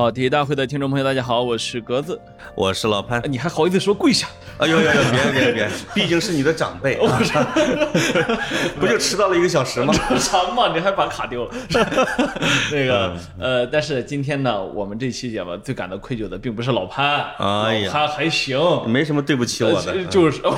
跑题大会的听众朋友，大家好，我是格子。我是老潘哎。你还好意思说跪下？哎呦呦呦，别别别，毕竟是你的长辈，啊 不就迟到了一个小时吗？什么？你还把卡丢了？那个呃，但是今天呢，我们这期节目最感到愧疚的，并不是老潘，哎呀老潘还行。没什么对不起我的呃，就是不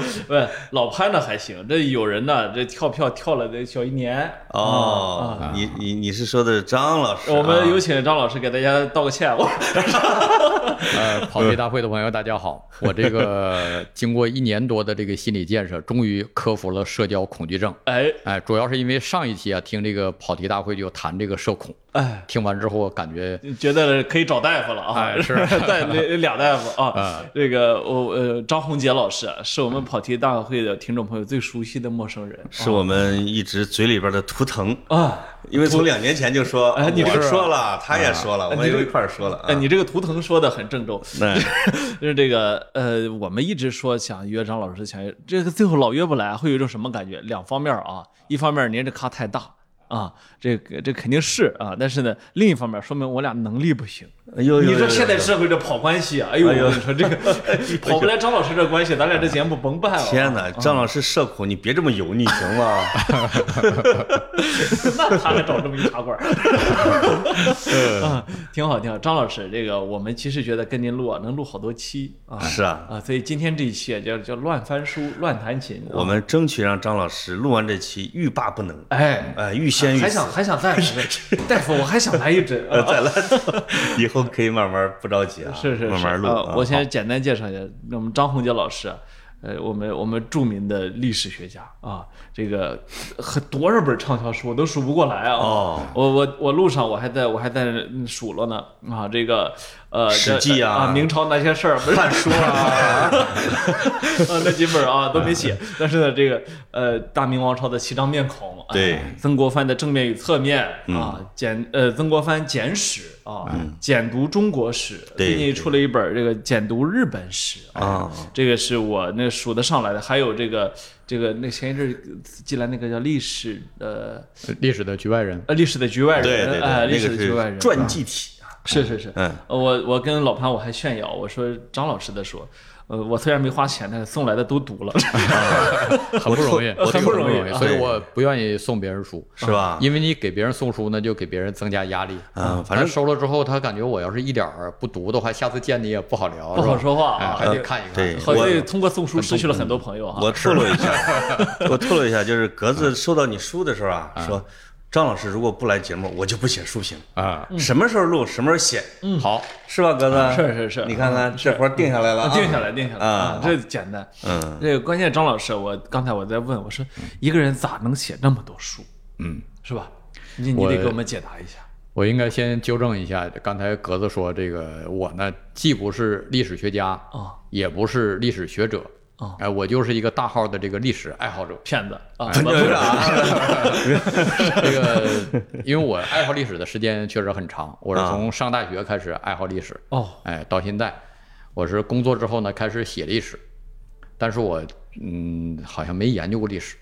是不是老潘呢还行，这有人呢这跳票跳了得小一年哦，你你你是说的张老师啊？我们有请张老师给大家道个歉。我呃，跑题大会的朋友，大家好！我这个经过一年多的这个心理建设，终于克服了社交恐惧症。哎哎，主要是因为上一期啊，听这个跑题大会就谈这个社恐，哎，听完之后感觉觉得可以找大夫了啊！哎是。带俩俩大夫啊。啊。这个我呃张宏杰老师啊是我们跑题大会的听众朋友最熟悉的陌生人。是我们一直嘴里边的图腾，啊。因为从两年前就说，哎你我是说了，他也说了，我们又一块儿说了啊。哎，。你这个图腾说的很郑重，那 就是这个呃，我们一直说想约张老师，想约这个最后老约不来，会有一种什么感觉？两方面啊，一方面您这咖太大啊，这个这肯定是啊，但是呢，另一方面说明我俩能力不行。哎呦你说现在社会这跑关系啊，哎呦，呦跟你说这个 跑不来张老师这关系，咱俩这节目甭办了。天哪，张老师社恐，你别这么油腻行吗？那他还找这么一茶馆儿，啊，挺好挺好。张老师，这个我们其实觉得跟您录啊，能录好多期啊。是啊，啊，所以今天这一期啊叫叫乱翻书、乱弹琴。啊我们争取让张老师录完这期欲罢不能，哎，哎，欲仙欲死还想。还想再来，大夫，我还想来一针。啊再来，以后可以慢慢不着急啊，是是是，慢慢录。啊啊我先简单介绍一下，那我们张宏杰老师啊，呃，我们我们著名的历史学家啊，这个很多少本畅销书我都数不过来啊。哦我我我路上我还在我还在嗯数了呢啊，这个呃，史记啊啊，明朝那些事儿，汉 书啊，啊那几本啊都没写，但是呢，这个呃大明王朝的七张面孔，哎对。曾国藩的正面与侧面啊，简呃曾国藩简史啊，简读中国史，最近出了一本这个简读日本史啊，这个是我那数得上来的，还有这个这个那前一阵儿进来那个叫历史呃历史的局外人。呃历史的局外人，对对哎，对，历史那个的局外人是传记体啊。是是是，嗯呃我我跟老潘我还炫耀，我说张老师的书，呃，我虽然没花钱，但是送来的都读了，很不容易，很不容易啊所以我不愿意送别人书，是吧因为你给别人送书呢，就给别人增加压力。嗯反正收了之后，他感觉我要是一点儿不读的话，下次见你也不好聊，不好说话还得看一看。对好我像通过送书失去了很多朋友哈。我透露一下，我透露一下，就是格子收到你书的时候啊，说张老师如果不来节目，我就不写书评。啊，什么时候录，什么时候写，嗯好，是吧，格子？是是是你看看这活定下来了啊，定下来，定下来啊这简单。嗯，这个关键，张老师，我刚才我在问，我说一个人咋能写那么多书？嗯，是吧？你你得给我们解答一下。我应该先纠正一下，刚才格子说这个我呢，既不是历史学家啊，也不是历史学者啊哎，我就是一个大号的这个历史爱好者。骗子啊！不是啊，这个，因为我爱好历史的时间确实很长，我是从上大学开始爱好历史，哦，哎，到现在，我是工作之后呢开始写历史，但是我嗯好像没研究过历史，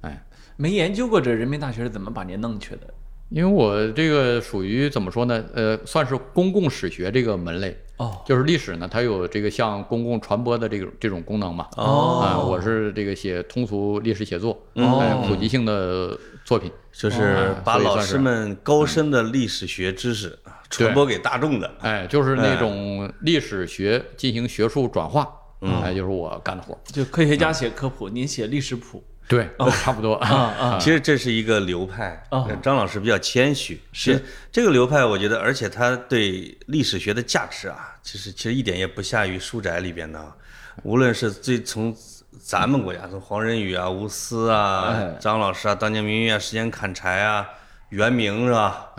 哎，没研究过这人民大学是怎么把您弄去的？因为我这个属于怎么说呢？呃，算是公共史学这个门类，哦就是历史呢，它有这个向公共传播的这种这种功能嘛。哦啊，我是这个写通俗历史写作，哦哎，普及性的作品。就是把老师们高深的历史学知识传播给大众的。哎，就是那种历史学进行学术转化，哎，就是我干的活儿。就科学家写科普，您写历史谱对，差不多 啊啊！其实这是一个流派哦，张老师比较谦虚。是这个流派，我觉得，而且他对历史学的价值啊，其实其实一点也不下于书斋里边的啊。无论是最从咱们国家，从黄仁宇啊、吴思啊哎、张老师啊、当年明月啊、时间砍柴啊、袁明是吧？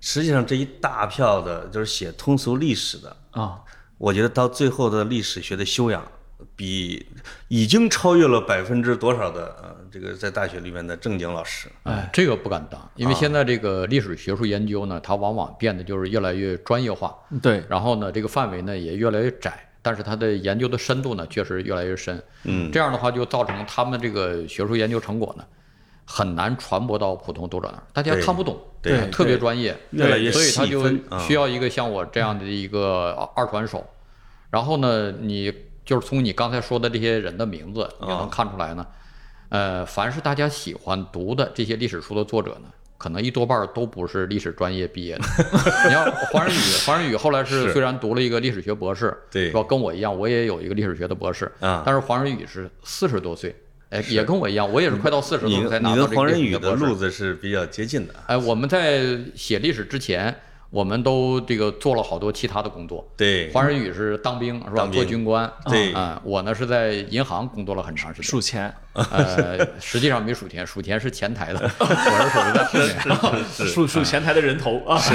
实际上这一大票的，就是写通俗历史的，啊，我觉得到最后的历史学的修养，比已经超越了百分之多少的呃，这个在大学里面的正经老师。哎，这个不敢当，因为现在这个历史学术研究呢，它往往变得就是越来越专业化，对，然后呢，这个范围呢也越来越窄，但是它的研究的深度呢确实越来越深。嗯，这样的话就造成他们这个学术研究成果呢，很难传播到普通读者那儿，大家看不懂，对哎特别专业，越来越细所以他就需要一个像我这样的一个二传手。然后呢，你就是从你刚才说的这些人的名字，也能看出来呢。呃，凡是大家喜欢读的这些历史书的作者呢，可能一多半都不是历史专业毕业的。你要黄仁宇，黄仁宇后来是是虽然读了一个历史学博士，对是吧？跟我一样，我也有一个历史学的博士啊但是黄仁宇是四十多岁，哎，也跟我一样，我也是快到四十你多才拿到这个历黄仁宇的。路子是比较接近的。哎，我们在写历史之前，我们都这个做了好多其他的工作。对，黄仁宇是当兵是吧？做军官。对。啊，我呢是在银行工作了很长时间。数钱，呃，实际上没数钱，数钱是前台的，我是属于在后面。数数前台的人头。啊，是，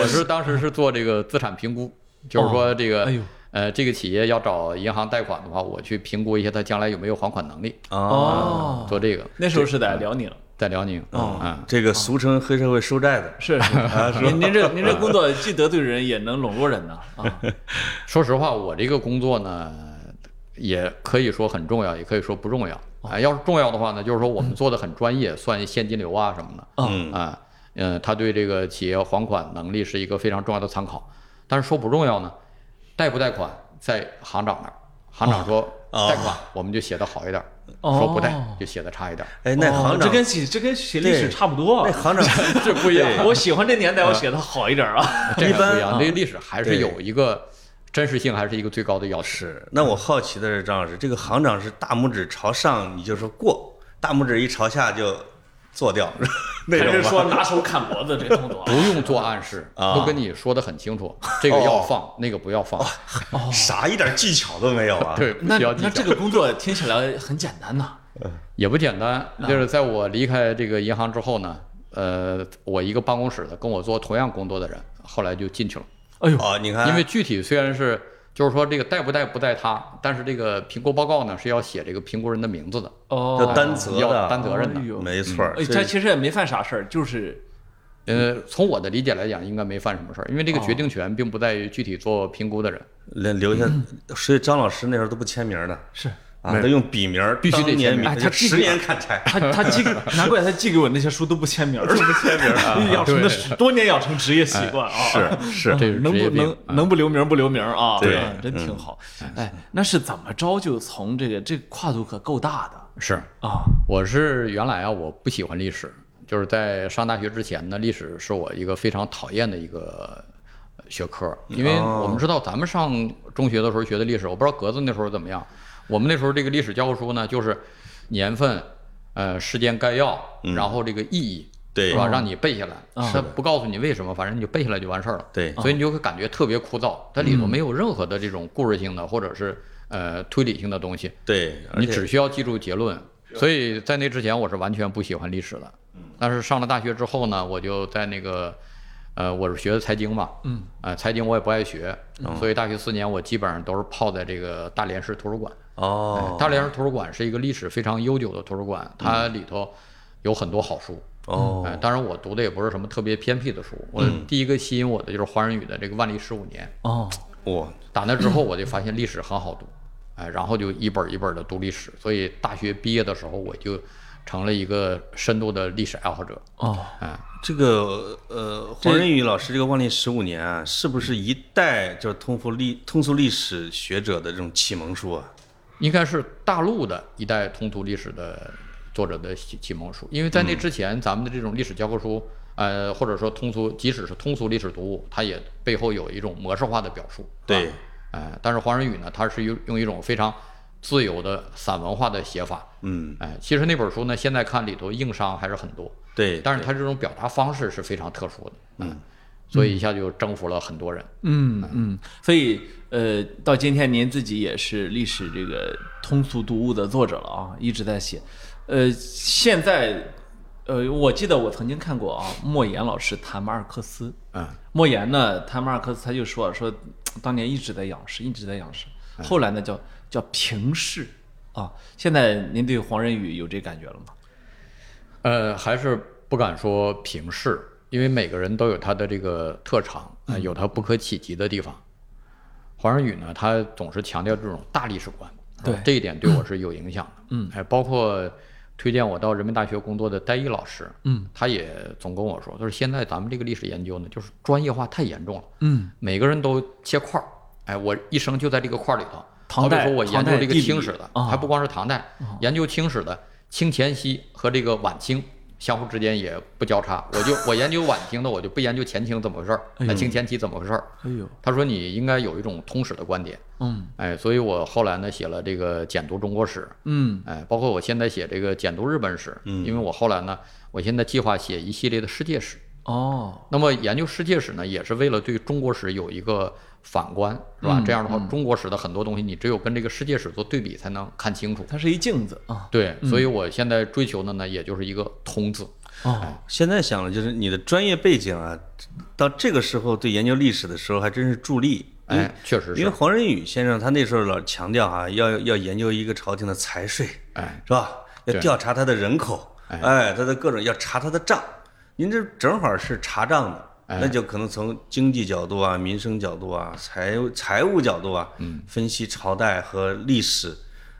我是当时是做这个资产评估，就是说这个哎呦，呃，这个企业要找银行贷款的话，我去评估一下他将来有没有还款能力，啊，哦，做这个。那时候是在辽宁，在辽宁，哦啊，这个俗称黑社会收债的，是是，您您这您这工作既得罪人也能笼络人呢啊，说实话，我这个工作呢，也可以说很重要，也可以说不重要。啊，要是重要的话呢，就是说我们做的很专业，算现金流啊什么的。嗯啊，嗯，他对这个企业还款能力是一个非常重要的参考。但是说不重要呢，贷不贷款在行长那儿，行长说哦贷款，我们就写的好一点说不贷就写的差一点儿。哎，那哦行长这跟写这跟写历史差不多啊那，行长 这不一样，我喜欢这年代，我写的好一点啊，这个不一样。这个历史还是有一个真实性，还是一个最高的要求。是。那我好奇的是，张老师，这个行长是大拇指朝上，你就说过；大拇指一朝下就做掉，那还是种？说拿手砍脖子这个动作啊不？用做暗示，啊都跟你说的很清楚，这个要放，那个不要放。啥一点技巧都没有啊？对，那那这个工作听起来很简单呐，也不简单。就是在我离开这个银行之后呢，呃，我一个办公室的跟我做同样工作的人，后来就进去了。哎呦，哦，你看，因为具体虽然是就是说这个带不带不带他，但是这个评估报告呢是要写这个评估人的名字的，哦，要担责要，担责任的。没错。这他其实也没犯啥事儿，就是呃，从我的理解来讲，应该没犯什么事儿，因为这个决定权并不在于具体做评估的人。留留下，所以张老师那时候都不签名的是。啊，得用笔名儿，必须得年签名哎他十年砍柴，他他寄，难怪他寄给我那些书都不签名儿，都不签名儿，养成的多年养成职业习惯啊。是是，这是能不能能不留名不留名啊？对啊真挺好。哎，那是怎么着就从这个这跨度可够大的是啊？我是原来啊，我不喜欢历史，就是在上大学之前呢，历史是我一个非常讨厌的一个学科，因为我们知道咱们上中学的时候学的历史，我不知道格子那时候怎么样。我们那时候这个历史教科书呢，就是年份、呃时间概要，然后这个意义，对是吧？让你背下来，啊他不告诉你为什么，反正你就背下来就完事儿了。对所以你就会感觉特别枯燥，它里头没有任何的这种故事性的或者是呃推理性的东西。对，你只需要记住结论。所以在那之前，我是完全不喜欢历史的。但是上了大学之后呢，我就在那个，呃，我是学的财经嘛，嗯，啊、财经我也不爱学，所以大学四年我基本上都是泡在这个大连市图书馆。哦，大连市图书馆是一个历史非常悠久的图书馆，它里头有很多好书。哦哎，当然我读的也不是什么特别偏僻的书。我第一个吸引我的就是黄仁宇的这个《万历十五年》。哦，我，打那之后，我就发现历史很好读，哎，然后就一本一本的读历史，所以大学毕业的时候，我就成了一个深度的历史爱好者。哦，哎，这个呃，黄仁宇老师这个万历十五年啊，是不是一代就是通俗历通俗历史学者的这种启蒙书啊？应该是大陆的一代通俗历史的作者的启启蒙书，因为在那之前，咱们的这种历史教科书，呃，或者说通俗，即使是通俗历史读物，它也背后有一种模式化的表述。对，哎，但是黄仁宇呢，他是用用一种非常自由的散文化的写法。嗯，哎，其实那本书呢，现在看里头硬伤还是很多。对，但是他这种表达方式是非常特殊的，嗯，所以一下就征服了很多人。嗯嗯，所以呃，到今天您自己也是历史这个通俗读物的作者了啊，一直在写。呃，现在呃，我记得我曾经看过啊，莫言老师谈马尔克斯。嗯，莫言呢谈马尔克斯，他就说说当年一直在仰视，一直在仰视，后来呢叫叫平视啊。现在您对黄仁宇有这感觉了吗？呃，还是不敢说平视，因为每个人都有他的这个特长，呃，有他不可企及的地方。黄仁宇呢，他总是强调这种大历史观，对。这一点对我是有影响的。嗯，哎，包括推荐我到人民大学工作的戴一老师，嗯，他也总跟我说，他说现在咱们这个历史研究呢，就是专业化太严重了，嗯，每个人都切块儿，哎，我一生就在这个块儿里头。唐代好比说我研究这个清史的，啊。还不光是唐代，研究清史的清前期和这个晚清相互之间也不交叉。我就 我研究晚清的，我就不研究前清怎么回事儿，哎呦那清前期怎么回事儿。哎呦，他说你应该有一种通史的观点，嗯哎，所以我后来呢写了这个简读中国史，嗯哎，包括我现在写这个简读日本史，嗯因为我后来呢，我现在计划写一系列的世界史。哦，那么研究世界史呢，也是为了对中国史有一个反观，是吧？嗯这样的话，中国史的很多东西，你只有跟这个世界史做对比，才能看清楚。它是一镜子啊。对，所以我现在追求的呢，也就是一个通字。哦，现在想了，就是你的专业背景啊，到这个时候对研究历史的时候还真是助力。哎，确实是，因为黄仁宇先生他那时候老强调啊、要要研究一个朝廷的财税，哎，是吧？要调查他的人口，哎哎，他的各种要查他的账。您这正好是查账的，哎那就可能从经济角度啊、民生角度啊、财财务角度啊，嗯，分析朝代和历史，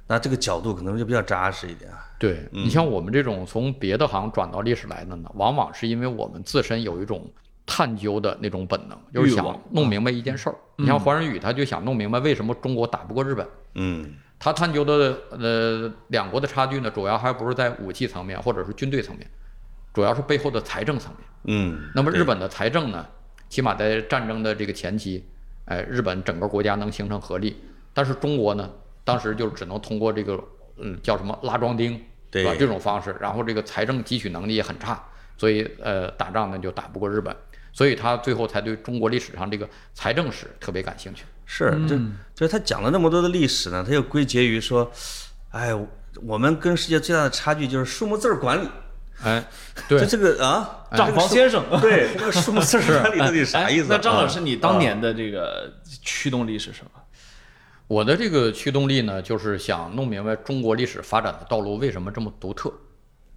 那这个角度可能就比较扎实一点啊。对你像我们这种从别的行转到历史来的呢，往往是因为我们自身有一种探究的那种本能，就是想弄明白一件事儿。你像黄仁宇，他就想弄明白为什么中国打不过日本。嗯。他探究的呃两国的差距呢，主要还不是在武器层面或者是军队层面，主要是背后的财政层面。嗯，那么日本的财政呢，起码在战争的这个前期，哎，日本整个国家能形成合力，但是中国呢，当时就只能通过这个嗯叫什么拉庄丁，对吧？这种方式，然后这个财政汲取能力也很差，所以呃打仗呢就打不过日本，所以他最后才对中国历史上这个财政史特别感兴趣。是，就就是他讲了那么多的历史呢，他又归结于说，哎，我们跟世界最大的差距就是数目字儿管理。哎，对就，这个啊，账房先生，对，这个数目字儿管理到底啥意思啊？哎那张老师，你当年的这个驱动力是什么？我的这个驱动力呢，就是想弄明白中国历史发展的道路为什么这么独特。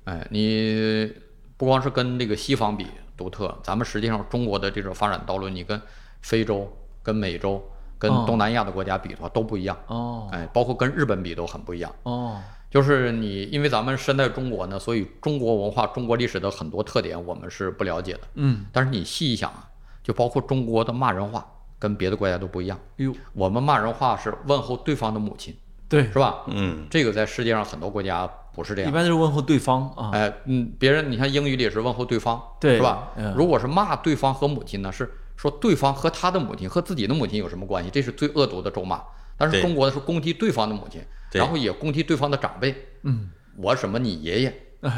哎，你不光是跟这个西方比独特，咱们实际上中国的这种发展道路，你跟非洲、跟美洲、跟哦东南亚的国家比的话都不一样。哦哎，包括跟日本比都很不一样。哦，就是你，因为咱们身在中国呢，所以中国文化、中国历史的很多特点我们是不了解的。嗯，但是你细一想啊，就包括中国的骂人话，跟别的国家都不一样。哟，我们骂人话是问候对方的母亲，对是，吧？嗯，这个在世界上很多国家不是这样。一般都是问候对方啊。哎，嗯，别人你看英语里也是问候对方，对是吧嗯？如果是骂对方和母亲呢，是说对方和他的母亲和自己的母亲有什么关系？这是最恶毒的咒骂。但是中国的是攻击对方的母亲，对然后也攻击对方的长辈。嗯，我什么你爷爷，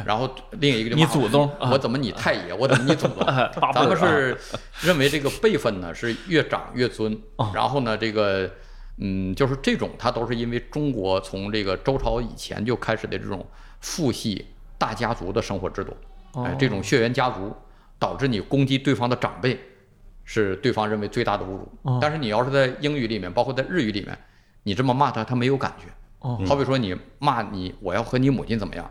然后另一个就你祖宗啊。我怎么你太爷，我怎么你祖宗。咱们是认为这个辈分呢是越长越尊，哦。然后呢这个嗯就是这种，它都是因为中国从这个周朝以前就开始的这种父系大家族的生活制度，哎哦，这种血缘家族导致你攻击对方的长辈，是对方认为最大的侮辱。哦。但是你要是在英语里面，包括在日语里面，你这么骂他，他没有感觉。哦好比说你骂你，我要和你母亲怎么样，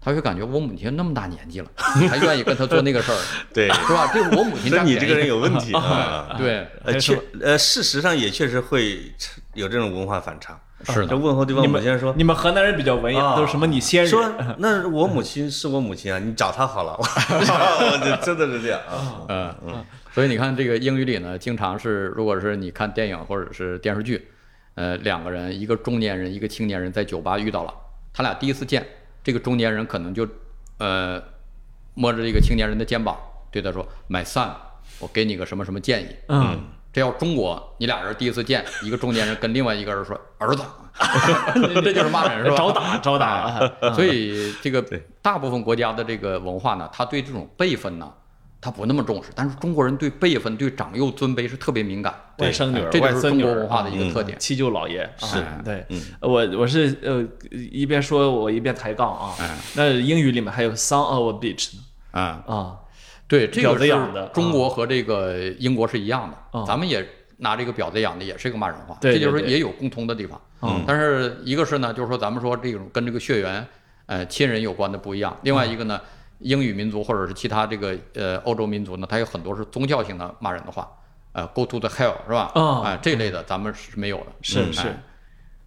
他会感觉我母亲那么大年纪了，你 还愿意跟他做那个事儿，对，是吧？这是我母亲。你这个人有问题啊。对，呃，确呃，事实上也确实会有这种文化反差。是的，问候对方母亲说你们河南人比较文雅，啊都是什么你先人？说，那我母亲是我母亲啊，你找她好了。真的是这样啊。嗯嗯，所以你看这个英语里呢，经常是如果是你看电影或者是电视剧，呃，两个人，一个中年人，一个青年人在酒吧遇到了，他俩第一次见，这个中年人可能就呃摸着这个青年人的肩膀，对他说：“My son，我给你个什么什么建议。”嗯，这要中国，你俩人第一次见，一个中年人跟另外一个人说：“儿子。” 这就是骂人是吧？找打 找打哎所以这个大部分国家的这个文化呢，他对这种辈分呢，他不那么重视。但是中国人对辈分、对长幼尊卑是特别敏感，外甥女儿、哎这就是中国文化的啊一个特点。七舅姥爷是啊对嗯，我我是呃一边说我一边抬杠啊哎。那英语里面还有 son of a bitch 呢啊，啊，对，这婊个是子养的中国和这个英国是一样的，啊咱们也拿这个婊子养的，也是一个骂人话，对这就是对对也有共通的地方。嗯但是一个是呢，就是说咱们说这种跟这个血缘呃亲人有关的不一样，另外一个呢，英语民族或者是其他这个呃欧洲民族呢，它有很多是宗教性的骂人的话，呃，go to the hell 是吧？啊哎，这类的咱们是没有的。是嗯是哎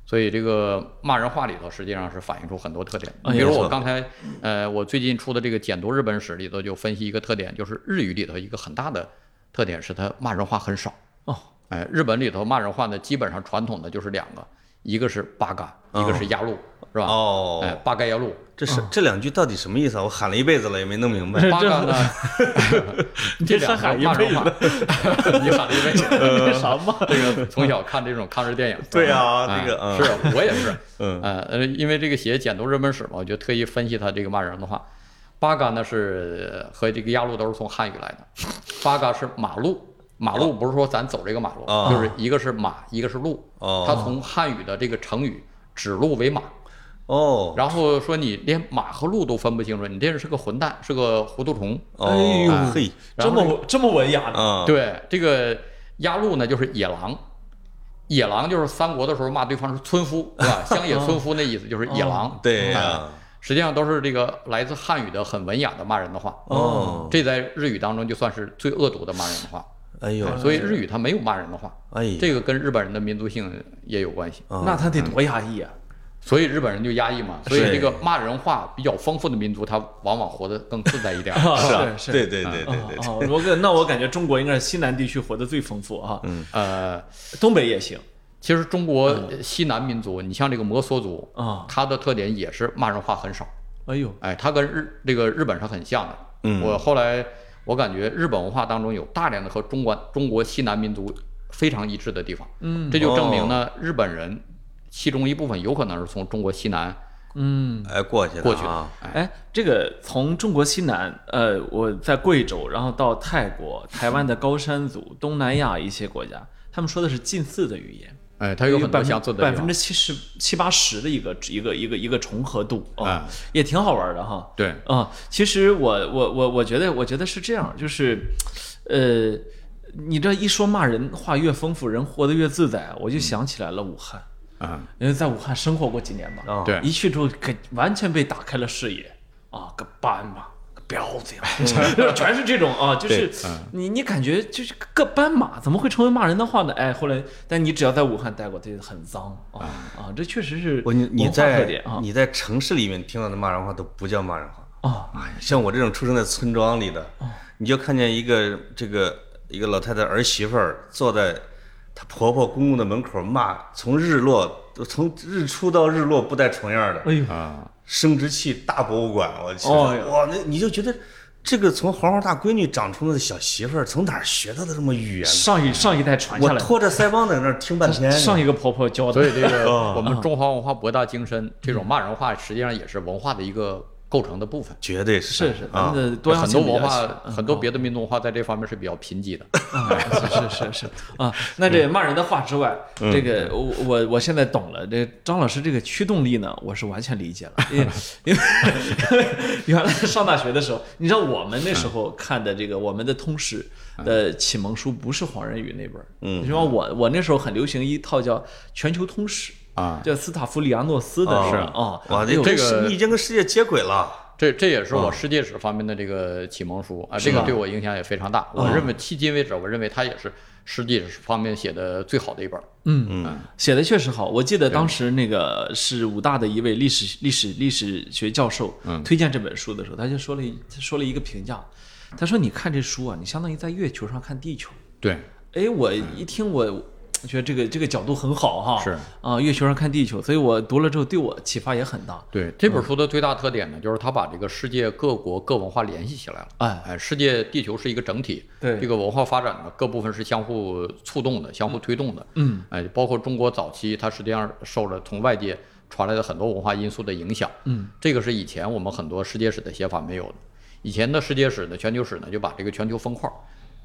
所以这个骂人话里头实际上是反映出很多特点。哎比如我刚才，呃，我最近出的这个《简读日本史》里头就分析一个特点，就是日语里头一个很大的特点是它骂人话很少。哦，哎，日本里头骂人话呢，基本上传统的就是两个，一个是八嘎，一个是压路，是吧？哦哎，八嘎压路。这是这两句到底什么意思啊？我喊了一辈子了，也没弄明白。八嘎呢，这两个喊一骂人话，你喊了一辈子。那啥嘛，这个从小看这种抗日电影，对啊哎这个嗯是我也是，嗯因为这个写简读日本史嘛，我就特意分析他这个骂人的话。八嘎呢是和这个压路都是从汉语来的，八嘎是马路，马路不是说咱走这个马路，哦就是一个是马，一个是路，哦它从汉语的这个成语指鹿为马，哦然后说你连马和鹿都分不清楚，你这人是个混蛋，是个糊涂虫。哦，哎呦嘿，这么这么文雅呢？啊，对，这个压路呢就是野狼，野狼就是三国的时候骂对方是村夫，是吧？乡野村夫那意思就是野狼。对实际上都是这个来自汉语的很文雅的骂人的话。哦，这在日语当中就算是最恶毒的骂人的话。哎呦，所以日语它没有骂人的话，哎，这个跟日本人的民族性也有关系。啊那他得多压抑啊！所以日本人就压抑嘛，所以这个骂人话比较丰富的民族，他往往活得更自在一点。是啊，是对对对对对对，哦，我感那我感觉中国应该是西南地区活得最丰富啊，嗯呃，东北也行其实中国西南民族，你像这个摩梭族，啊。它的特点也是骂人话很少。哎呦，哎，它跟日这个日本是很像的。嗯我后来我感觉日本文化当中有大量的和中国中国西南民族非常一致的地方。嗯这就证明呢，日本人其中一部分有可能是从中国西南嗯，哎，过去的过去的啊，。哎，这个从中国西南，呃，我在贵州，然后到泰国、台湾的高山族、东南亚一些国家，他们说的是近似的语言。哎，它有很多百分相似的百分之。七十七八十的一个一个一个一个重合度啊、哎也挺好玩的哈。对，啊、其实我我我我觉得我觉得是这样，就是，呃，你这一说骂人话越丰富，人活得越自在，我就想起来了武汉，啊，因为在武汉生活过几年嘛，啊，对。一去之后可完全被打开了视野啊，个斑马。个彪子呀，全是这种啊，就是你你感觉就是个斑马怎么会成为骂人的话呢？哎，后来但你只要在武汉待过，这很脏啊啊，这确实是我你你在啊。你在城市里面听到的骂人话都不叫骂人话，啊。哎呀，像我这种出生在村庄里的，哦你就看见一个这个一个老太太儿媳妇儿坐在她婆婆公公的门口骂，从日落从日出到日落不带重样的，哎呦，啊，生殖器大博物馆，我去，哦。哇，那你就觉得这个从黄花大闺女长出来的小媳妇儿，从哪儿学到的这么语言？呢？上一上一代传下来，我拖着腮帮在那儿听半天，上一个婆婆教的，所以这个哦。我们中华文化博大精深，这种骂人话实际上也是文化的一个构成的部分。绝对是是是，咱啊们，的多样很多文性比较强化，很多别的民族文化在这方面是比较贫瘠的。啊，是是是是啊。那这骂人的话之外，这个我我我现在懂了。这张老师这个驱动力呢，我是完全理解了。因为因为因为 原来上大学的时候，你知道我们那时候看的这个我们的通史的启蒙书不是黄仁宇那本儿，嗯你说我我那时候很流行一套叫《全球通史》啊叫斯塔夫里亚诺斯的哦是啊。这个世你已经跟世界接轨了。这这也是我世界史方面的这个启蒙书啊，这个对我影响也非常大。我认为迄今为止，我认为它也是世界史方面写的最好的一本。嗯嗯，写的确实好。我记得当时那个是武大的一位历史历史历史学教授推荐这本书的时候，他就说了一他说了一个评价，他说你看这书啊，你相当于在月球上看地球。对，哎，我一听我。觉得这个这个角度很好哈，是啊，月球上看地球，所以我读了之后对我启发也很大。对这本书的最大特点呢，就是它把这个世界各国各文化联系起来了。哎哎，世界地球是一个整体，对这个文化发展呢，各部分是相互触动的、相互推动的。嗯，哎，包括中国早期，它实际上受了从外界传来的很多文化因素的影响。嗯，这个是以前我们很多世界史的写法没有的。以前的世界史呢，全球史呢，就把这个全球分块儿，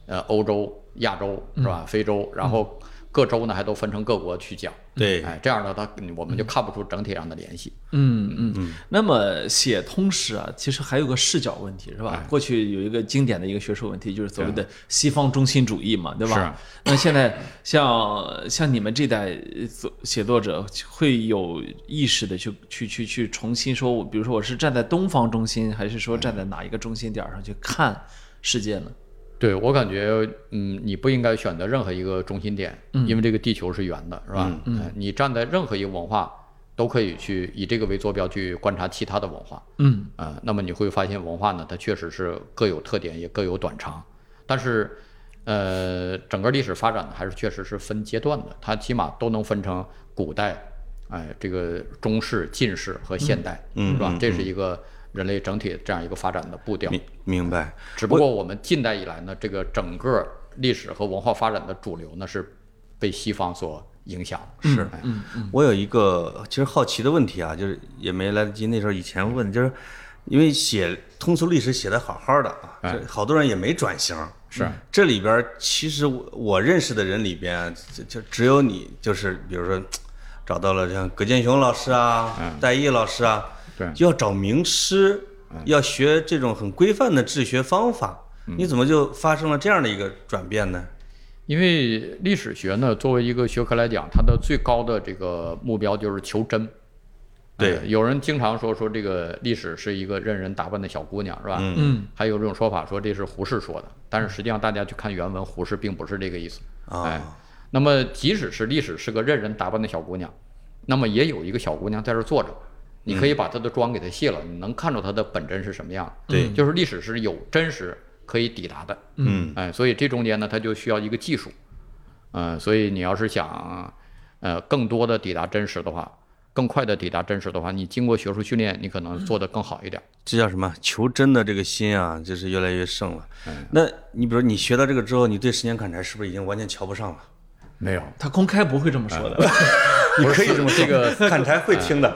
呃，欧洲、亚洲是吧？非洲，然后各州呢还都分成各国去讲。对，哎，这样呢，它我们就看不出整体上的联系。嗯嗯嗯，那么写通史啊，其实还有个视角问题，是吧？过去有一个经典的一个学术问题，就是所谓的西方中心主义嘛，对吧？是那现在像像你们这代呃作写作者，会有意识的去去去去重新说，我比如说我是站在东方中心，还是说站在哪一个中心点上去看世界呢？对我感觉，嗯，你不应该选择任何一个中心点，因为这个地球是圆的，是吧？嗯，你站在任何一个文化，都可以去以这个为坐标去观察其他的文化，嗯啊、那么你会发现文化呢，它确实是各有特点，也各有短长，但是，呃，整个历史发展呢，还是确实是分阶段的，它起码都能分成古代，哎，这个中世、近世和现代，嗯是吧？这是一个人类整体这样一个发展的步调。明明白。只不过我们近代以来呢，这个整个历史和文化发展的主流呢是被西方所影响的。是嗯我有一个其实好奇的问题啊，就是也没来得及那时候以前问，就是因为写通俗历史写的好好的啊，好多人也没转型。是这里边其实我我认识的人里边啊，就就只有你，就是比如说找到了像葛剑雄老师啊、戴毅老师啊，对。要找名师，要学这种很规范的治学方法，你怎么就发生了这样的一个转变呢？因为历史学呢，作为一个学科来讲，它的最高的这个目标就是求真。对。呃有人经常说说这个历史是一个任人打扮的小姑娘，是吧？嗯。嗯。还有这种说法说这是胡适说的，但是实际上大家去看原文，胡适并不是这个意思。啊。哎，那么即使是历史是个任人打扮的小姑娘，那么也有一个小姑娘在这儿坐着，你可以把它的妆给它卸了，你能看出它的本真是什么样。对就是历史是有真实可以抵达的。嗯哎，所以这中间呢，它就需要一个技术。嗯、所以你要是想呃更多的抵达真实的话，更快的抵达真实的话，你经过学术训练，你可能做得更好一点。这叫什么？求真的这个心啊，就是越来越盛了。嗯那你比如你学到这个之后，你对时间砍柴是不是已经完全瞧不上了？没有，他公开不会这么说的。你可以这么说，这个砍柴会听的。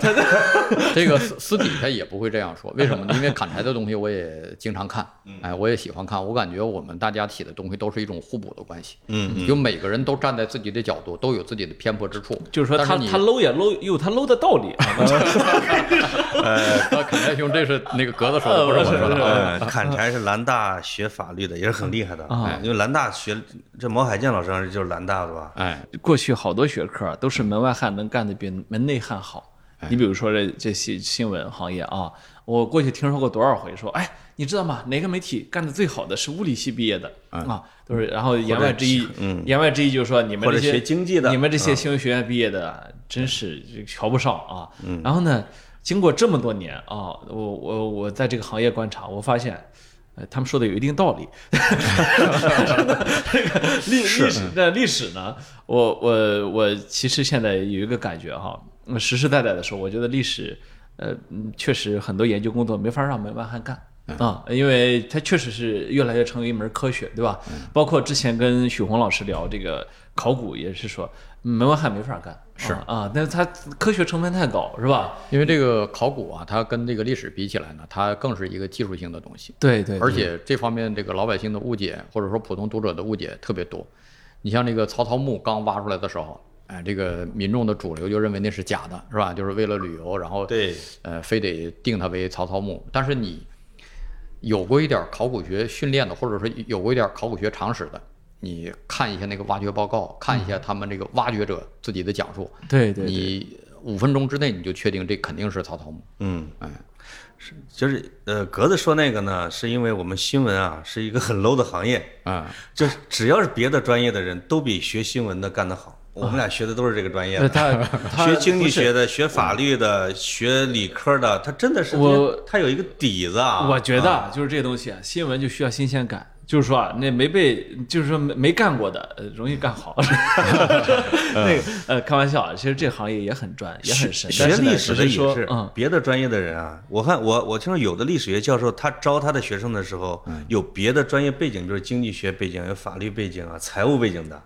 这个私私底下也不会这样说，为什么呢？因为砍柴的东西我也经常看，哎，我也喜欢看。我感觉我们大家写的东西都是一种互补的关系，嗯就每个人都站在自己的角度，都有自己的偏颇之处。就是说他他 low 也 low 有他 low 的道理啊。呃，砍柴兄，这是那个格子说的，不是我说的砍柴是兰大学法律的，也是很厉害的啊因为兰大学这毛海建老师就是兰大的吧？哎，过去好多学科啊都是门外汉能干的比门内汉好。你比如说这这新新闻行业啊，我过去听说过多少回说，哎，你知道吗？哪个媒体干的最好的是物理系毕业的啊，都是。然后言外之意，嗯言外之意就是说你们这些学经济的你们这些新闻学院毕业的，真是瞧不上啊。然后呢，经过这么多年啊，我我我在这个行业观察，我发现。呃，他们说的有一定道理。这个历历史的历史呢，我我我其实现在有一个感觉哈，嗯实实在在的说，我觉得历史，呃，嗯确实很多研究工作没法让门外汉干。啊，因为它确实是越来越成为一门科学，对吧？包括之前跟许宏老师聊这个考古，也是说门外汉没法干，是啊啊，但是它科学成分太高，是吧？因为这个考古啊，它跟这个历史比起来呢，它更是一个技术性的东西。对对，而且这方面这个老百姓的误解，或者说普通读者的误解特别多。你像这个曹操墓刚挖出来的时候，哎，这个民众的主流就认为那是假的，是吧？就是为了旅游，然后对，呃，非得定它为曹操墓。但是你有过一点考古学训练的，或者说有过一点考古学常识的，你看一下那个挖掘报告，看一下他们这个挖掘者自己的讲述，对对对，你五分钟之内你就确定这肯定是曹操墓。嗯，哎，是，就是呃，格子说那个呢，是因为我们新闻啊是一个很 low 的行业，啊、就是只要是别的专业的人都比学新闻的干得好。我们俩学的都是这个专业呃的，他 他学经济学的、学法律的、学理科的，他真的是我他有一个底子啊。我觉得啊。就是这东西啊，新闻就需要新鲜感，就是说啊，那没被，就是说没没干过的，呃，容易干好。那个呃，开玩笑啊，其实这行业也很赚，也很神。学历史的也是嗯，别的专业的人啊，我看我我听说有的历史学教授他招他的学生的时候，有别的专业背景，就是经济学背景、有法律背景啊、财务背景的，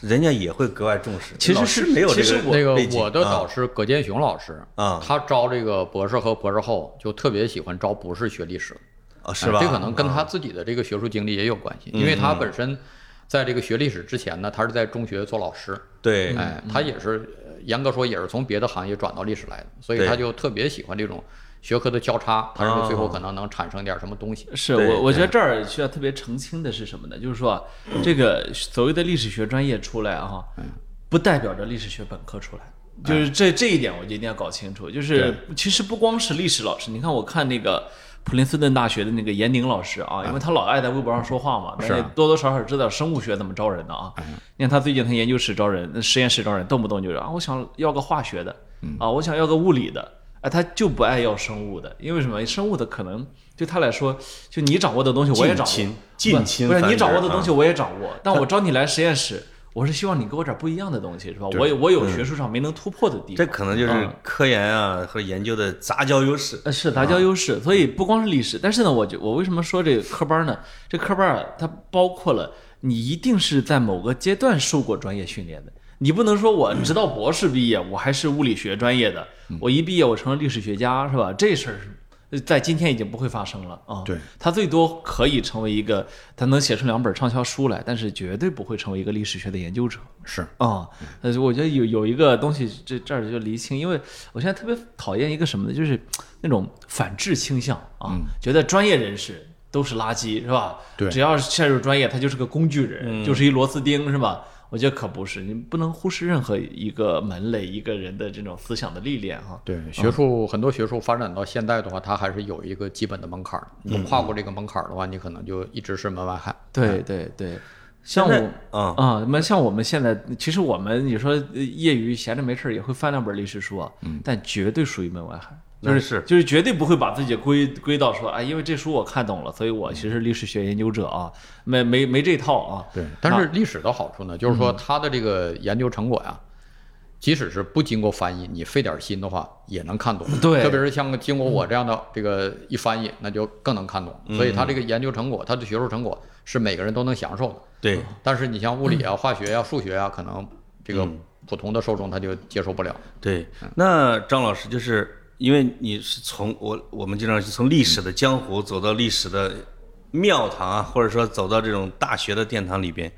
人家也会格外重视。其实是没有这个我那个我的啊导师葛剑雄老师啊他招这个博士和博士后就特别喜欢招不是学历史的，啊是吧？哎这可能跟他自己的这个学术经历也有关系，因为他本身在这个学历史之前呢，他是在中学做老师，对哎，他也是呃严格说也是从别的行业转到历史来的，所以他就特别喜欢这种学科的交叉，他认为最后可能能产生点什么东西。是我我觉得这儿需要特别澄清的是什么呢？就是说啊，这个所谓的历史学专业出来啊，不代表着历史学本科出来。就是这这一点，我就一定要搞清楚。就是其实不光是历史老师，你看我看那个普林斯顿大学的那个严宁老师啊，因为他老爱在微博上说话嘛，但是是多多少少知道生物学怎么招人的啊。你看他最近他研究室招人，实验室招人，动不动就是啊，我想要个化学的，啊，我想要个物理的，哎，他就不爱要生物的，因为什么？生物的可能对他来说，就你掌握的东西我也掌握。近亲，近亲不是你掌握的东西啊。我也掌握，但我招你来实验室，我是希望你给我点不一样的东西，是吧？我有我有学术上没能突破的地方，这可能就是科研啊和研究的杂交优势。呃，是杂交优势，所以不光是历史，但是呢，我就我为什么说这个科班呢？这科班啊，它包括了你一定是在某个阶段受过专业训练的，你不能说我直到博士毕业，我还是物理学专业的，我一毕业我成了历史学家，是吧？这事儿是。在今天已经不会发生了啊！对，他最多可以成为一个，他能写出两本畅销书来，但是绝对不会成为一个历史学的研究者。是啊，但是我觉得有有一个东西，这这儿就厘清，因为我现在特别讨厌一个什么呢？就是那种反制倾向啊，觉得专业人士都是垃圾，是吧？对只要是陷入专业，他就是个工具人，就是一螺丝钉，是吧？我觉得可不是，你不能忽视任何一个门类、一个人的这种思想的历练哈。对学术很多学术发展到现在的话，它还是有一个基本的门槛儿，你跨过这个门槛儿的话，你可能就一直是门外汉。对对对，像我啊啊，那么像我们现在，其实我们你说呃业余闲着没事儿也会翻两本历史书啊，但绝对属于门外汉。就是是就是绝对不会把自己归归到说，哎，因为这书我看懂了，所以我其实历史学研究者啊，没没没这套啊。对，但是历史的好处呢，就是说它的这个研究成果呀，即使是不经过翻译，你费点心的话也能看懂。对特别是像经过我这样的这个一翻译，那就更能看懂。所以他这个研究成果，他的学术成果是每个人都能享受的。对，但是你像物理啊、化学呀、数学啊，可能这个普通的受众他就接受不了。对，那张老师就是因为你是从我我们经常是从历史的江湖走到历史的庙堂啊，或者说走到这种大学的殿堂里边，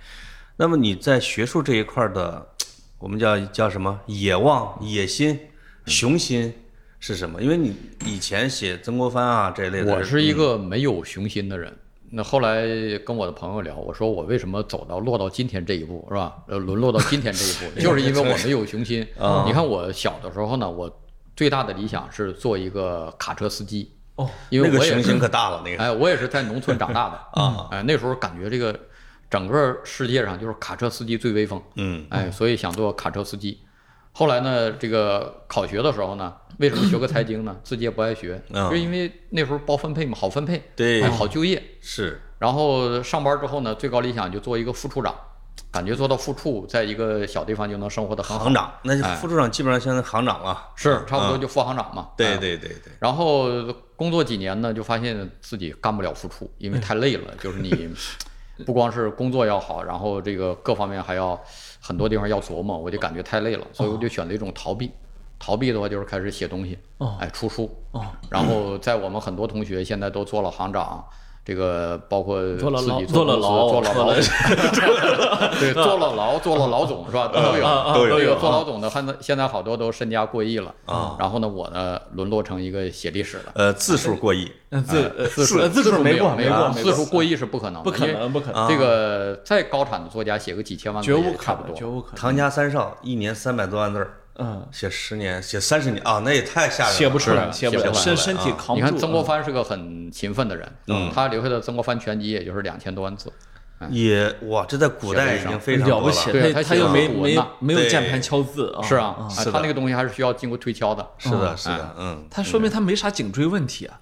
那么你在学术这一块儿的，我们叫叫什么野望、野心、雄心是什么？因为你以前写曾国藩啊这一类的，我是一个没有雄心的人。那后来跟我的朋友聊，我说我为什么走到落到今天这一步，是吧？呃，沦落到今天这一步，就是因为我没有雄心。你看我小的时候呢，我最大的理想是做一个卡车司机。哦，因为我也是心可大了，那个。哎，我也是在农村长大的。啊，哎，那时候感觉这个整个世界上就是卡车司机最威风，嗯，哎，所以想做卡车司机。后来呢，这个考学的时候呢，为什么学个财经呢？自己也不爱学，嗯。就因为那时候包分配嘛，好分配，对。哎好就业。是。然后上班之后呢，最高理想就做一个副处长，感觉做到副处，在一个小地方就能生活的很好行。长，那就哎副处长基本上现在行长了，是差不多就副行长嘛。对哎对对对，然后工作几年呢，就发现自己干不了副处，因为太累了。就是你不光是工作要好，然后这个各方面还要很多地方要琢磨，我就感觉太累了，所以我就选择一种逃避。逃避的话就是开始写东西，哦哎，出书。哦，然后在我们很多同学现在都做了行长，这个包括坐了牢自己坐牢做了坐了牢，对，坐了牢，做了老总是吧？都有都有这个做老总的，现在现在好多都身家过亿了啊。然后呢，我呢沦落成一个写历史的。呃，字数过亿，嗯字呃字数字数没过没过字数过亿是不可能的，不可因为能不可能，这个再高产的作家写个几千万字绝无可能，也差不多。绝无可能。唐家三少一年三百多万字儿，嗯，写十年，写三十年啊，那也太吓人了，写不出来，写不出来身体啊。扛不住。你看曾国嗯。藩是个很勤奋的人，嗯。他留下的《曾国藩全集》也就是两千多万字，也哇，这在古代已经非常了不起，对他他他又没没有键盘敲字啊。是啊，他那个东西还是需要经过推敲的，是的，嗯是的，嗯，他说明他没啥颈椎问题啊。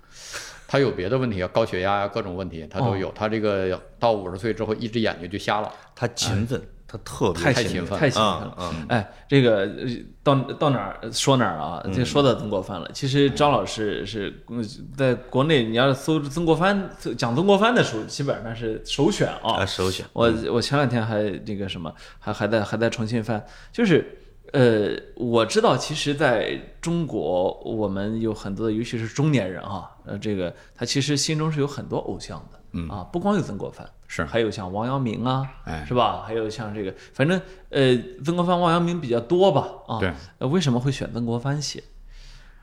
他有别的问题啊，高血压呀，各种问题他都有。他这个到五十岁之后，一只眼睛就瞎了。他勤奋，他特别太太勤奋太勤奋啊了。嗯哎，这个呃到到哪儿说哪儿啊？这说到曾国藩了。其实张老师是嗯在国内，你要是搜曾国藩讲曾国藩的书，基本上是首选啊啊，。首选，我我前两天还那个什么，还还在还在重新翻，就是呃，我知道，其实在中国，我们有很多的，尤其是中年人哈，呃，这个他其实心中是有很多偶像的，嗯啊，不光有曾国藩，是。还有像王阳明啊，哎。是吧？还有像这个，反正呃，曾国藩、王阳明比较多吧，啊，对，呃，为什么会选曾国藩写？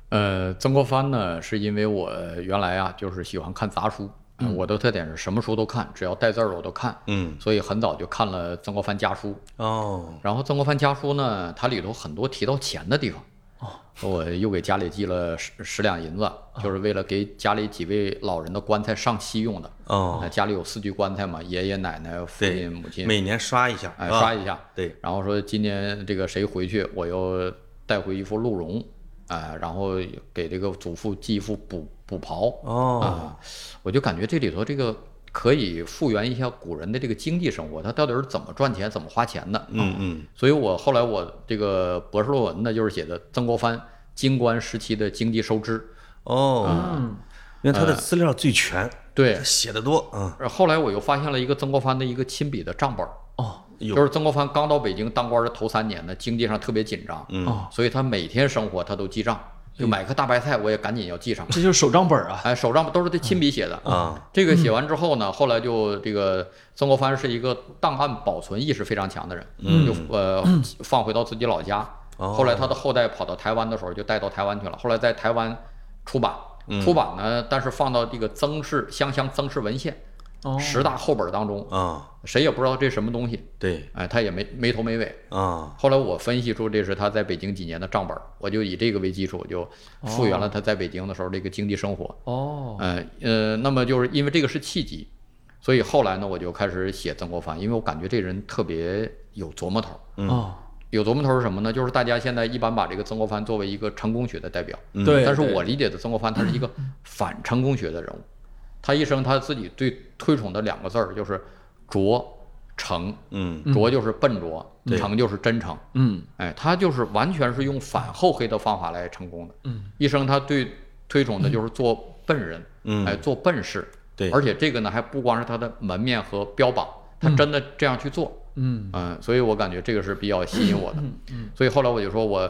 呃，曾国藩呢，是因为我原来啊就是喜欢看杂书，呃我的特点是什么书都看，只要带字儿的我都看，嗯，所以很早就看了曾国藩家书。哦，然后曾国藩家书呢，它里头很多提到钱的地方，我又给家里寄了十十两银子，就是为了给家里几位老人的棺材上漆用的。哦，家里有四具棺材嘛，爷爷奶奶、父亲、母亲，每年刷一下，哎，啊刷一下。对，然后说今年这个谁回去，我又带回一副鹿茸，啊，然后给这个祖父寄一副补补袍。哦，啊，我就感觉这里头这个可以复原一下古人的这个经济生活，他到底是怎么赚钱、怎么花钱的。嗯嗯，所以我后来我这个博士论文呢，就是写的曾国藩京官时期的经济收支。哦，嗯，因为他的资料最全，对。他，写的多，嗯，后来我又发现了一个曾国藩的一个亲笔的账本儿，哦，就是曾国藩刚到北京当官的头三年呢，经济上特别紧张，嗯。哦，所以他每天生活他都记账，就买颗大白菜我也赶紧要记上。这就是手账本啊。哎，手账都是他亲笔写的啊。这个写完之后呢，后来就这个曾国藩是一个档案保存意识非常强的人，嗯就呃放回到自己老家。哦后来他的后代跑到台湾的时候，就带到台湾去了。后来在台湾出版，嗯出版呢，但是放到这个曾氏湘乡曾氏文献哦，十大厚本当中，啊，谁也不知道这什么东西。对，哎，他也没没头没尾。啊，后来我分析出这是他在北京几年的账本，我就以这个为基础，我就复原了他在北京的时候这个经济生活。哦，呃呃，那么就是因为这个是契机，所以后来呢，我就开始写曾国藩，因为我感觉这人特别有琢磨头儿。有琢磨头儿是什么呢？就是大家现在一般把这个曾国藩作为一个成功学的代表，对，对但是我理解的曾国藩他是一个反成功学的人物，他一生他自己最推崇的两个字儿就是拙诚，嗯拙就是笨拙，对诚就是真诚。嗯哎，他就是完全是用反厚黑的方法来成功的。嗯，一生他对推崇的就是做笨人，嗯哎，做笨事。对而且这个呢，还不光是他的门面和标榜，他真的这样去做。嗯嗯，所以我感觉这个是比较吸引我的。嗯所以后来我就说我，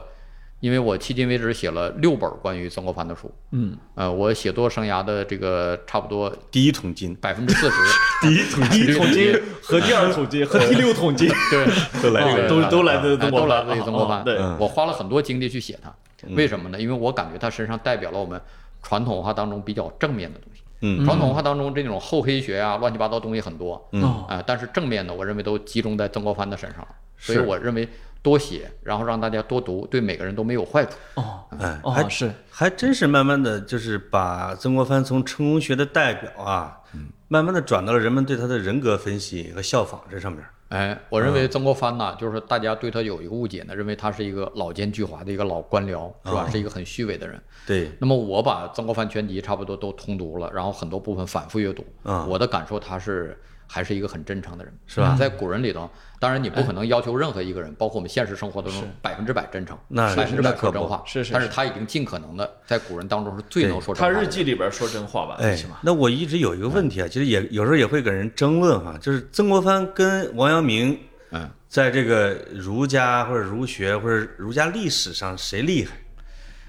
因为我迄今为止写了六本关于曾国藩的书，嗯，呃，我写作生涯的这个差不多第一桶金，百分之四十，第一桶 第一桶金和第二桶金和第六桶金，对，都来都都来自都来自于曾国藩。哦对，嗯我花了很多精力去写他，为什么呢？因为我感觉他身上代表了我们传统文化当中比较正面的东西。嗯传统文化当中这种厚黑学啊、乱七八糟东西很多，嗯哦啊、但是正面的我认为都集中在曾国藩的身上了，所以我认为多写，然后让大家多读，对每个人都没有坏处。哦哎，还哦是，还真是慢慢的就是把曾国藩从成功学的代表啊，嗯慢慢的转到了人们对他的人格分析和效仿这上面。哎，我认为曾国藩呢，就是大家对他有一个误解呢，认为他是一个老奸巨猾的一个老官僚，是吧？是一个很虚伪的人。对，那么我把曾国藩全集差不多都通读了，然后很多部分反复阅读，啊我的感受他是还是一个很真诚的人，是吧在古人里头，当然你不可能要求任何一个人，包括我们现实生活当中百分之百真诚，那百分之百可真话，是是是但是他已经尽可能的在古人当中是最能说真话。他日记里边说真话吧，哎起码，那我一直有一个问题啊，其实也有时候也会跟人争论哈，就是曾国藩跟王阳明嗯，在这个儒家或者儒学或者儒家历史上谁厉害？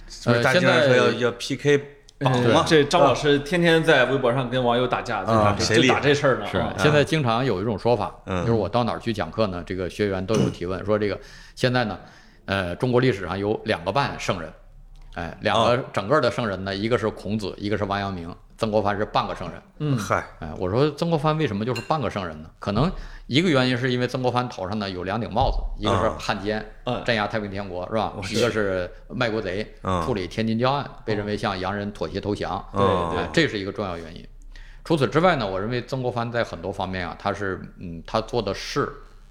现在说要要 PK 榜呃嘛？这张老师天天在微博上跟网友打架，啊就就打谁厉害这事儿呢，是啊。现在经常有一种说法，嗯。就是我到哪儿去讲课呢，这个学员都有提问说这个现在呢，呃，中国历史上有两个半圣人，哎，两个整个的圣人呢，一个是孔子，一个是王阳明，曾国藩是半个圣人。嗯嗨，哎，我说曾国藩为什么就是半个圣人呢？可能一个原因是因为曾国藩头上呢有两顶帽子，一个是啊汉奸，嗯镇压太平天国是吧？一个是卖国贼，嗯处理天津教案，被认为向洋人妥协投降。哦对哎，这是一个重要原因。除此之外呢，我认为曾国藩在很多方面啊，他是嗯，他做的事，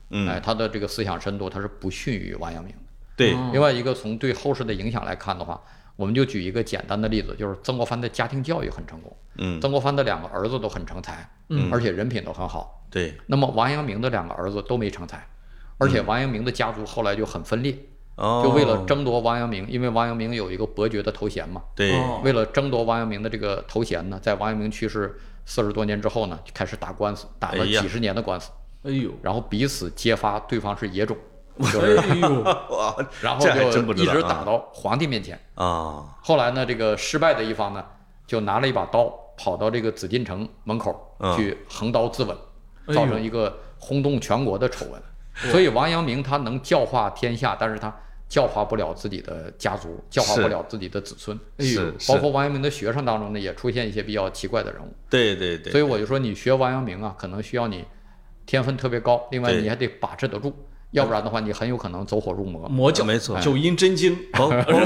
嗯哎，他的这个思想深度，他是不逊于王阳明的。对，哦另外一个从对后世的影响来看的话，我们就举一个简单的例子，就是曾国藩的家庭教育很成功。嗯，曾国藩的两个儿子都很成才，嗯。而且人品都很好。对，那么王阳明的两个儿子都没成才，而且王阳明的家族后来就很分裂，嗯哦，就为了争夺王阳明，因为王阳明有一个伯爵的头衔嘛，对，哦。为了争夺王阳明的这个头衔呢，在王阳明去世四十多年之后呢，就开始打官司，打了几十年的官司，哎呦，然后彼此揭发对方是野种，就是哎呦，然后就一直打到皇帝面前。啊，后来呢，这个失败的一方呢，就拿了一把刀，跑到这个紫禁城门口嗯去横刀自刎，造成一个轰动全国的丑闻。所以王阳明他能教化天下，但是他教化不了自己的家族，教化不了自己的子孙。哎呦是，是包括王阳明的学生当中呢，也出现一些比较奇怪的人物。对对对，所以我就说，你学王阳明啊，可能需要你天分特别高，另外你还得把持得住。要不然的话你很有可能走火入魔。魔教没错九阴真经，包 包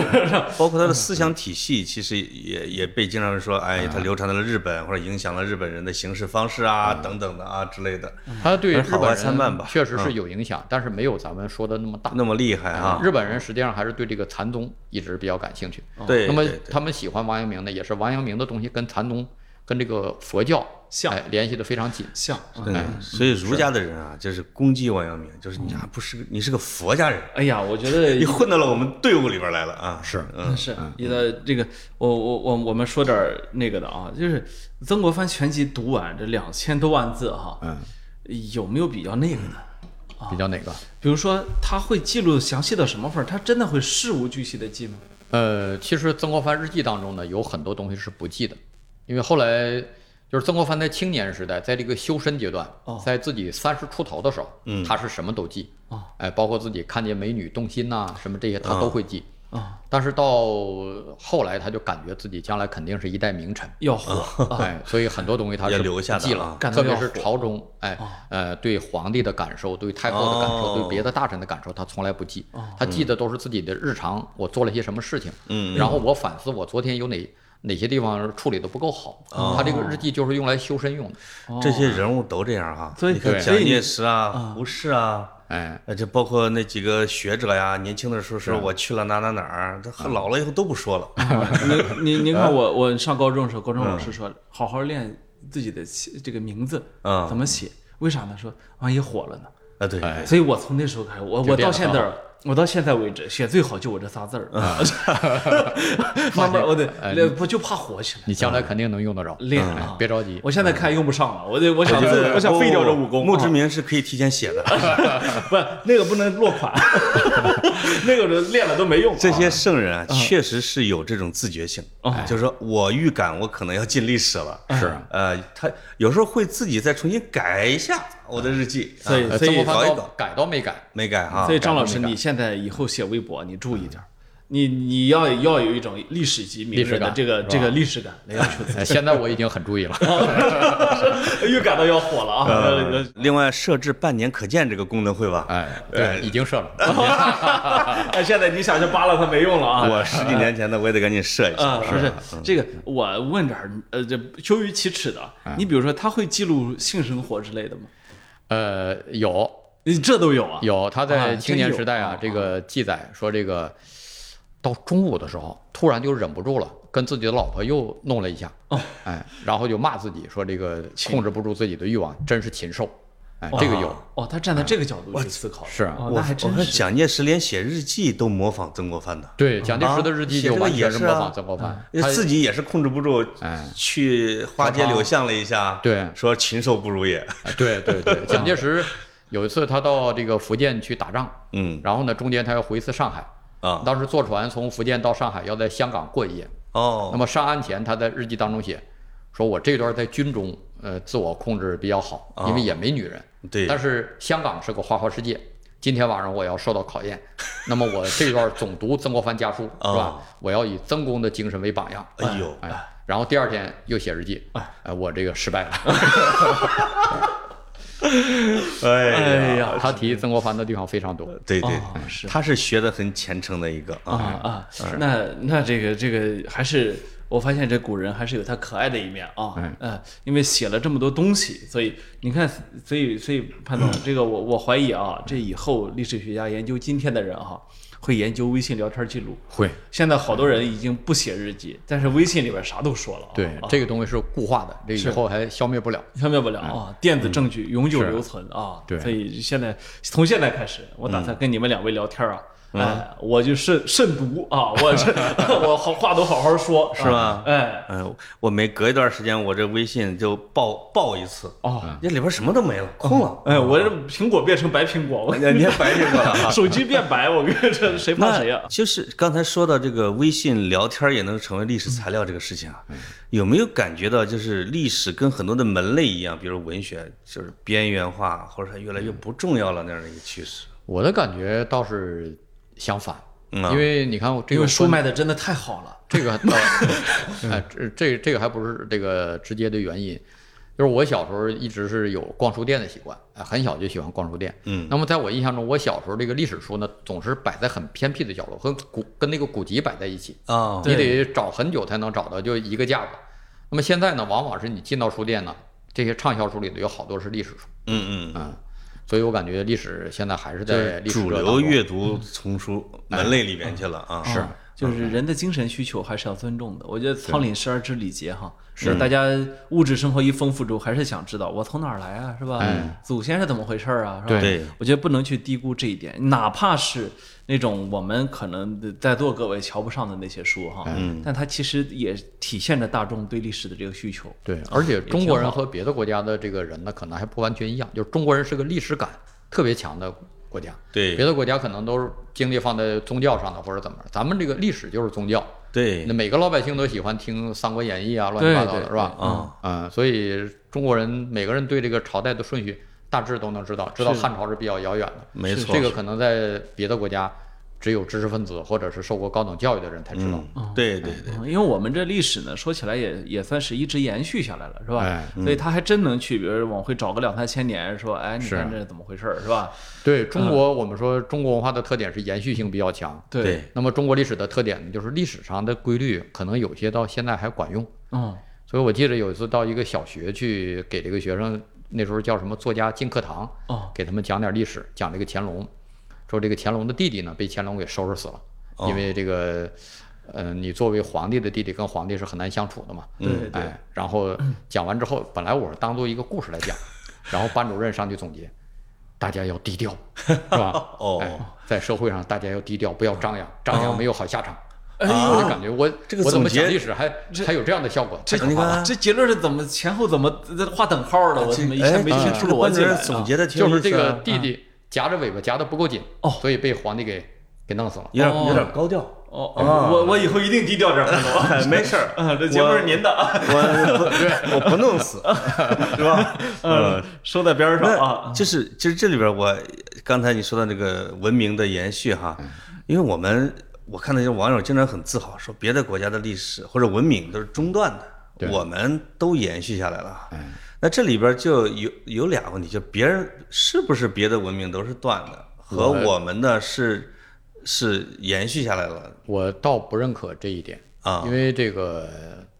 包括他的思想体系，其实也也被经常说，哎，他流传到了日本，或者影响了日本人的行事方式啊，等等的啊之类的，他对日本参半吧人确实是有影响，但是没有咱们说的那么大。那么厉害啊！日本人实际上还是对这个禅宗一直比较感兴趣。对，那么他们喜欢王阳明呢，也是王阳明的东西跟禅宗、跟这个佛教像哎联系的非常紧。像嗯，所以儒家的人啊，就是攻击王阳明，就是你还不是个你是个佛家人，哎呀，我觉得 你混到了我们队伍里边来了啊！是嗯，是你的这个，我我我我们说点那个的啊，就是曾国藩全集读完这两千多万字哈，嗯，有没有比较那个的？比较哪个？比如说他会记录详细到什么份儿？他真的会事无巨细的记吗？呃，其实曾国藩日记当中呢，有很多东西是不记的，因为后来就是曾国藩在青年时代，在这个修身阶段，哦在自己三十出头的时候，嗯他是什么都记，啊哎，包括自己看见美女动心呐、什么这些他都会记。啊，但是到后来，他就感觉自己将来肯定是一代名臣，要火啊！哎，所以很多东西他是留下记了特别是朝中，哎哦，呃，对皇帝的感受，对太后的感受，哦对别的大臣的感受，他从来不记，他记的都是自己的日常，我做了些什么事情，嗯然后我反思我昨天有哪哪些地方处理的不够好，他这个日记就是用来修身用的，这些人物都这样哈。所以你看对蒋介石啊、胡适啊，哎，呃，这包括那几个学者呀，年轻的时候说我去了哪哪哪儿，他老了以后都不说了。您您您看我我上高中的时候，高中老师说好好练自己的起这个名字嗯怎么写，为啥呢？说万一火了呢？啊，对，哎所以我从那时候开始，我我到现在我到现在为止写最好就我这仨字儿，慢慢我得不就怕火起来。你将来肯定能用得着，哎练啊。别着急，我现在看用不上了，我得我想我想废掉这武功。墓志啊铭是可以提前写的，不是那个不能落款，那个人练了都没用。这些圣人啊，确实是有这种自觉性哦，就是说我预感我可能要进历史了。是呃，他有时候会自己再重新改一下我的日记，啊所以所以呃曾国藩搞一搞改都没改，没改啊所。以张老师，你现在以后写微博，你注意点儿，你你要要有一种历史级名历史感人的这个这个历史感来要求自 己。哎现在我已经很注意了，又感到要火了啊！呃另外设置半年可见这个功能会吧？哎，对，已经设了，那，现在你想去扒拉它没用了啊！我十几年前的我也得赶紧设一下。啊，是是，这个我问点儿，呃，这羞于启齿的，你比如说他会记录性生活之类的吗？呃，有这都有啊？有，他啊在青年时代啊啊，这个记载说，这个到中午的时候，突然就忍不住了，跟自己的老婆又弄了一下，哦哎，然后就骂自己说这个控制不住自己的欲望，真是禽兽，哎，这个有，哦，他站在这个角度去思考，是啊哦，我看真是。蒋介石连写日记都模仿曾国藩的，对，蒋介石的日记就写这个完全是模仿曾国藩，他自己也是控制不住，哎去花街柳巷了一下，对说禽兽不如也。哎对对对，蒋介石有一次他到这个福建去打仗，嗯然后呢中间他要回一次上海，啊。当时坐船从福建到上海要在香港过一夜，哦。那么上岸前，他在日记当中写，说我这段在军中，呃，自我控制比较好，因为也没女人。对。但是香港是个花花世界，今天晚上我要受到考验，那么我这段总读曾国藩家书，是吧？我要以曾公的精神为榜样。哎呦。哎，然后第二天又写日记，哎，我这个失败了。哎 哎呀，他提曾国藩的地方非常多。对对哦，是。他是学的很虔诚的一个啊。啊。啊，那那这个这个还是我发现这古人还是有他可爱的一面啊，嗯呃，因为写了这么多东西，所以你看，所以所以潘总，这个我我怀疑啊，这以后历史学家研究今天的人哈、会研究微信聊天记录。会，现在好多人已经不写日记，但是微信里边啥都说了啊。对啊，这个东西是固化的，这个以后还消灭不了。消灭不了啊，电子证据永久留存啊。对所以现在从现在开始，我打算跟你们两位聊天啊。嗯哎，我就慎慎读啊，我这 我好话都好好说，是吧哎，嗯，我每隔一段时间，我这微信就爆爆一次，哦，那里边什么都没了，空了。哎，我这苹果变成白苹果，我你你也白苹果了啊。手机变白，我跟这谁怕谁呀那？就是刚才说到这个微信聊天也能成为历史材料这个事情啊，有没有感觉到就是历史跟很多的门类一样，比如文学就是边缘化，或者它越来越不重要了那样的一个趋势？我的感觉倒是相反，嗯啊。因为你看我这因为书卖的真的太好了。这个倒，哎，这这这个还不是这个直接的原因，就是我小时候一直是有逛书店的习惯，哎，很小就喜欢逛书店。嗯。那么在我印象中，我小时候这个历史书呢，总是摆在很偏僻的角落，和古跟那个古籍摆在一起，啊，你得找很久才能找到，就一个架子。那么现在呢，往往是你进到书店呢，这些畅销书里头有好多是历史书，嗯嗯，嗯，所以我感觉历史现在还是在历史主流阅读丛书门类里边去了啊。是啊就是人的精神需求还是要尊重的。我觉得仓廪实而知礼节哈，是大家物质生活一丰富之后，还是想知道我从哪儿来啊，是吧？哎祖先是怎么回事儿啊，是吧？对我觉得不能去低估这一点，哪怕是那种我们可能在座各位瞧不上的那些书哈，嗯但它其实也体现着大众对历史的这个需求。对，而且中国人和别的国家的这个人呢，可能还不完全一样。就是中国人是个历史感特别强的国家，对。别的国家可能都是精力放在宗教上的或者怎么，咱们这个历史就是宗教。对。那，每个老百姓都喜欢听《三国演义》啊，乱七八糟的，对对是吧？啊。嗯，所以中国人每个人对这个朝代的顺序大致都能知道，知道汉朝是比较遥远的。没错，这个可能在别的国家，只有知识分子或者是受过高等教育的人才知道。嗯，对对对，嗯因为我们这历史呢，说起来也也算是一直延续下来了，是吧？哎所以他还真能去，比如往回找个两三千年，说，哎，你看这是怎么回事儿，是吧？对中国，我们说中国文化的特点是延续性比较强。对那么中国历史的特点呢，就是历史上的规律可能有些到现在还管用。嗯，所以我记得有一次到一个小学去给这个学生，那时候叫什么作家进课堂，哦，给他们讲点历史，讲这个乾隆，说这个乾隆的弟弟呢被乾隆给收拾死了，因为这个，呃，你作为皇帝的弟弟跟皇帝是很难相处的嘛。对对，哎，然后 讲完之后，本来我是当做一个故事来讲，然后班主任上去总结，大家要低调，是吧？哦哎，在社会上大家要低调，不要张扬，张扬没有好下场。哎呦我就感觉我这个我怎么讲历史还还有这样的效果，太可你怕这结论是怎么前后怎么这画等号的？我怎么一下没听出逻辑来啊？任总结的就是这个弟弟夹着尾巴夹得不够紧，哦。所以被皇帝给给弄死了。有点哦。有点高调。哦，哦。我我以后一定低调点儿，没事儿，啊，这节目是您的，我不对，我不弄死，是吧？嗯，收在边儿上啊。就是就是这里边我刚才你说的那个文明的延续哈，因为我们我看那些网友经常很自豪说别的国家的历史或者文明都是中断的，我们都延续下来了。哎，那这里边就有有俩问题，就别人是不是别的文明都是断的，和我我们的是是延续下来了我倒不认可这一点，啊因？为这个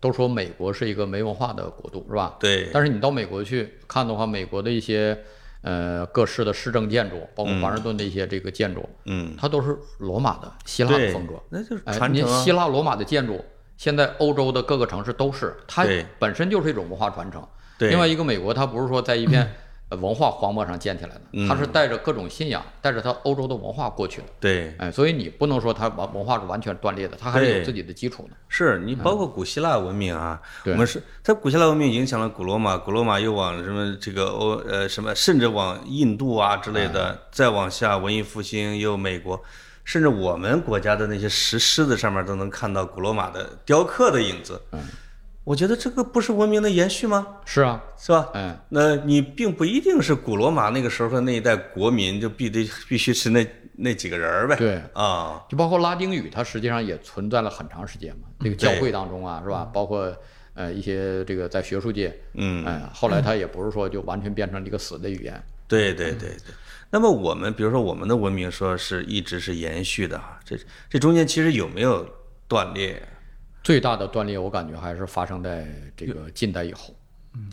都说美国是一个没文化的国度，是吧？对，但是你到美国去看的话，美国的一些呃各式的市政建筑，包括华盛顿的一些这个建筑，嗯，它都是罗马的希腊的风格。，那就是哎，传承啊你希。腊罗马的建筑，现在欧洲的各个城市都是，它本身就是一种文化传承。对，另外一个，美国它不是说在一片呃 文化荒漠上建起来的，嗯。它是带着各种信仰，带着它欧洲的文化过去的。对，哎，所以你不能说它文文化是完全断裂的，它还是有自己的基础的。是你包括古希腊文明啊，对。我们是它古希腊文明影响了古罗马，古罗马又往什么这个欧呃什么，甚至往印度啊之类的，再往下文艺复兴又美国，甚至我们国家的那些石狮子上面都能看到古罗马的雕刻的影子。嗯，我觉得这个不是文明的延续吗？是啊，是吧？嗯，那你并不一定是古罗马那个时候的那一代国民就必得必须是那那几个人儿呗。对啊，就包括拉丁语，它实际上也存在了很长时间嘛。这个教会当中啊，是吧？包括呃一些这个在学术界，嗯，哎，后来它也不是说就完全变成一个死的语言。对对对对。那么我们比如说我们的文明说是一直是延续的哈，这这中间其实有没有断裂？最大的断裂，我感觉还是发生在这个近代以后。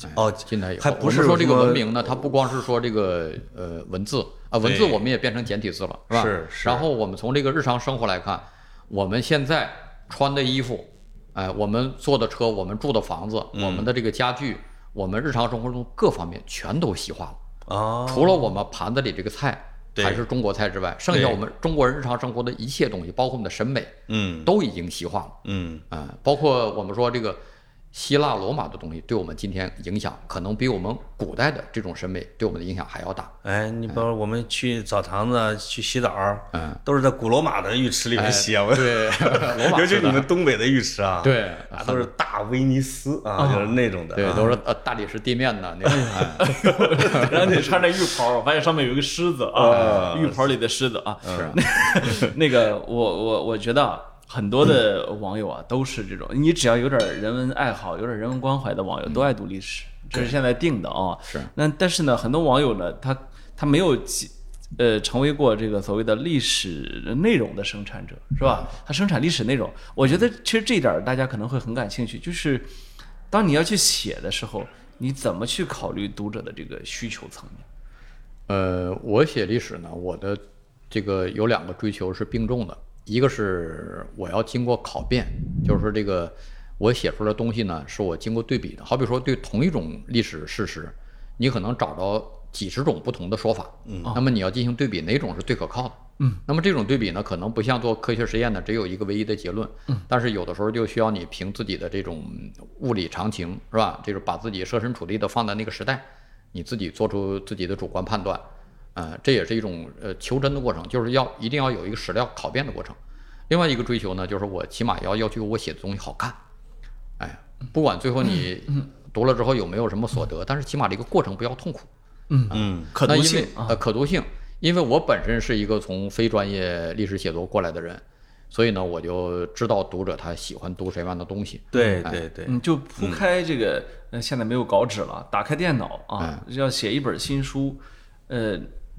哎哦近代以后，还不是我们说这个文明呢，它不光是说这个呃文字啊，文字我们也变成简体字了，是吧？是是。然后我们从这个日常生活来看，我们现在穿的衣服，哎，我们坐的车，我们住的房子，嗯。我们的这个家具，我们日常生活中各方面全都西化了。哦，除了我们盘子里这个菜对还是中国菜之外，剩下我们中国人日常生活的一切东西，包括我们的审美，嗯都已经西化了。嗯啊、包括我们说这个希腊罗马的东西，对我们今天影响可能比我们古代的这种审美对我们的影响还要大。哎，你比如我们去澡堂子去洗澡，嗯，都是在古罗马的浴池里面洗对，罗马尤其你们东北的浴池啊，对啊，都是大威尼斯啊，就是那种的，对，啊。都是呃大理石地面的那种。哎 然后你穿着浴袍，我发现上面有一个狮子啊，浴袍里的狮子啊。是啊。那个，我我我觉得啊，很多的网友啊都是这种，你只要有点人文爱好、有点人文关怀的网友，都爱读历史。这是现在定的啊。是。那但是呢，很多网友呢，他他没有几呃成为过这个所谓的历史内容的生产者，是吧？他生产历史内容，我觉得其实这一点儿大家可能会很感兴趣，就是当你要去写的时候，你怎么去考虑读者的这个需求层面？呃，我写历史呢，我的这个有两个追求是并重的，一个是我要经过考辨，就是说这个我写出来的东西呢，是我经过对比的。好比说对同一种历史事实，你可能找到几十种不同的说法，嗯，那么你要进行对比，哪种是最可靠的？嗯，那么这种对比呢，可能不像做科学实验的只有一个唯一的结论，嗯，但是有的时候就需要你凭自己的这种物理常情，是吧？就是把自己设身处地的放在那个时代。你自己做出自己的主观判断，呃，这也是一种呃求真的过程，就是要一定要有一个史料考辨的过程。另外一个追求呢，就是我起码要要求我写的东西好看，哎，不管最后你读了之后有没有什么所得，但是起码这个过程不要痛苦。嗯嗯，可读性呃可读性，因为我本身是一个从非专业历史写作过来的人。所以呢，我就知道读者他喜欢读什么样的东西。对对对，你，就铺开这个，呃，现在没有稿纸了，打开电脑啊，要写一本新书，呃，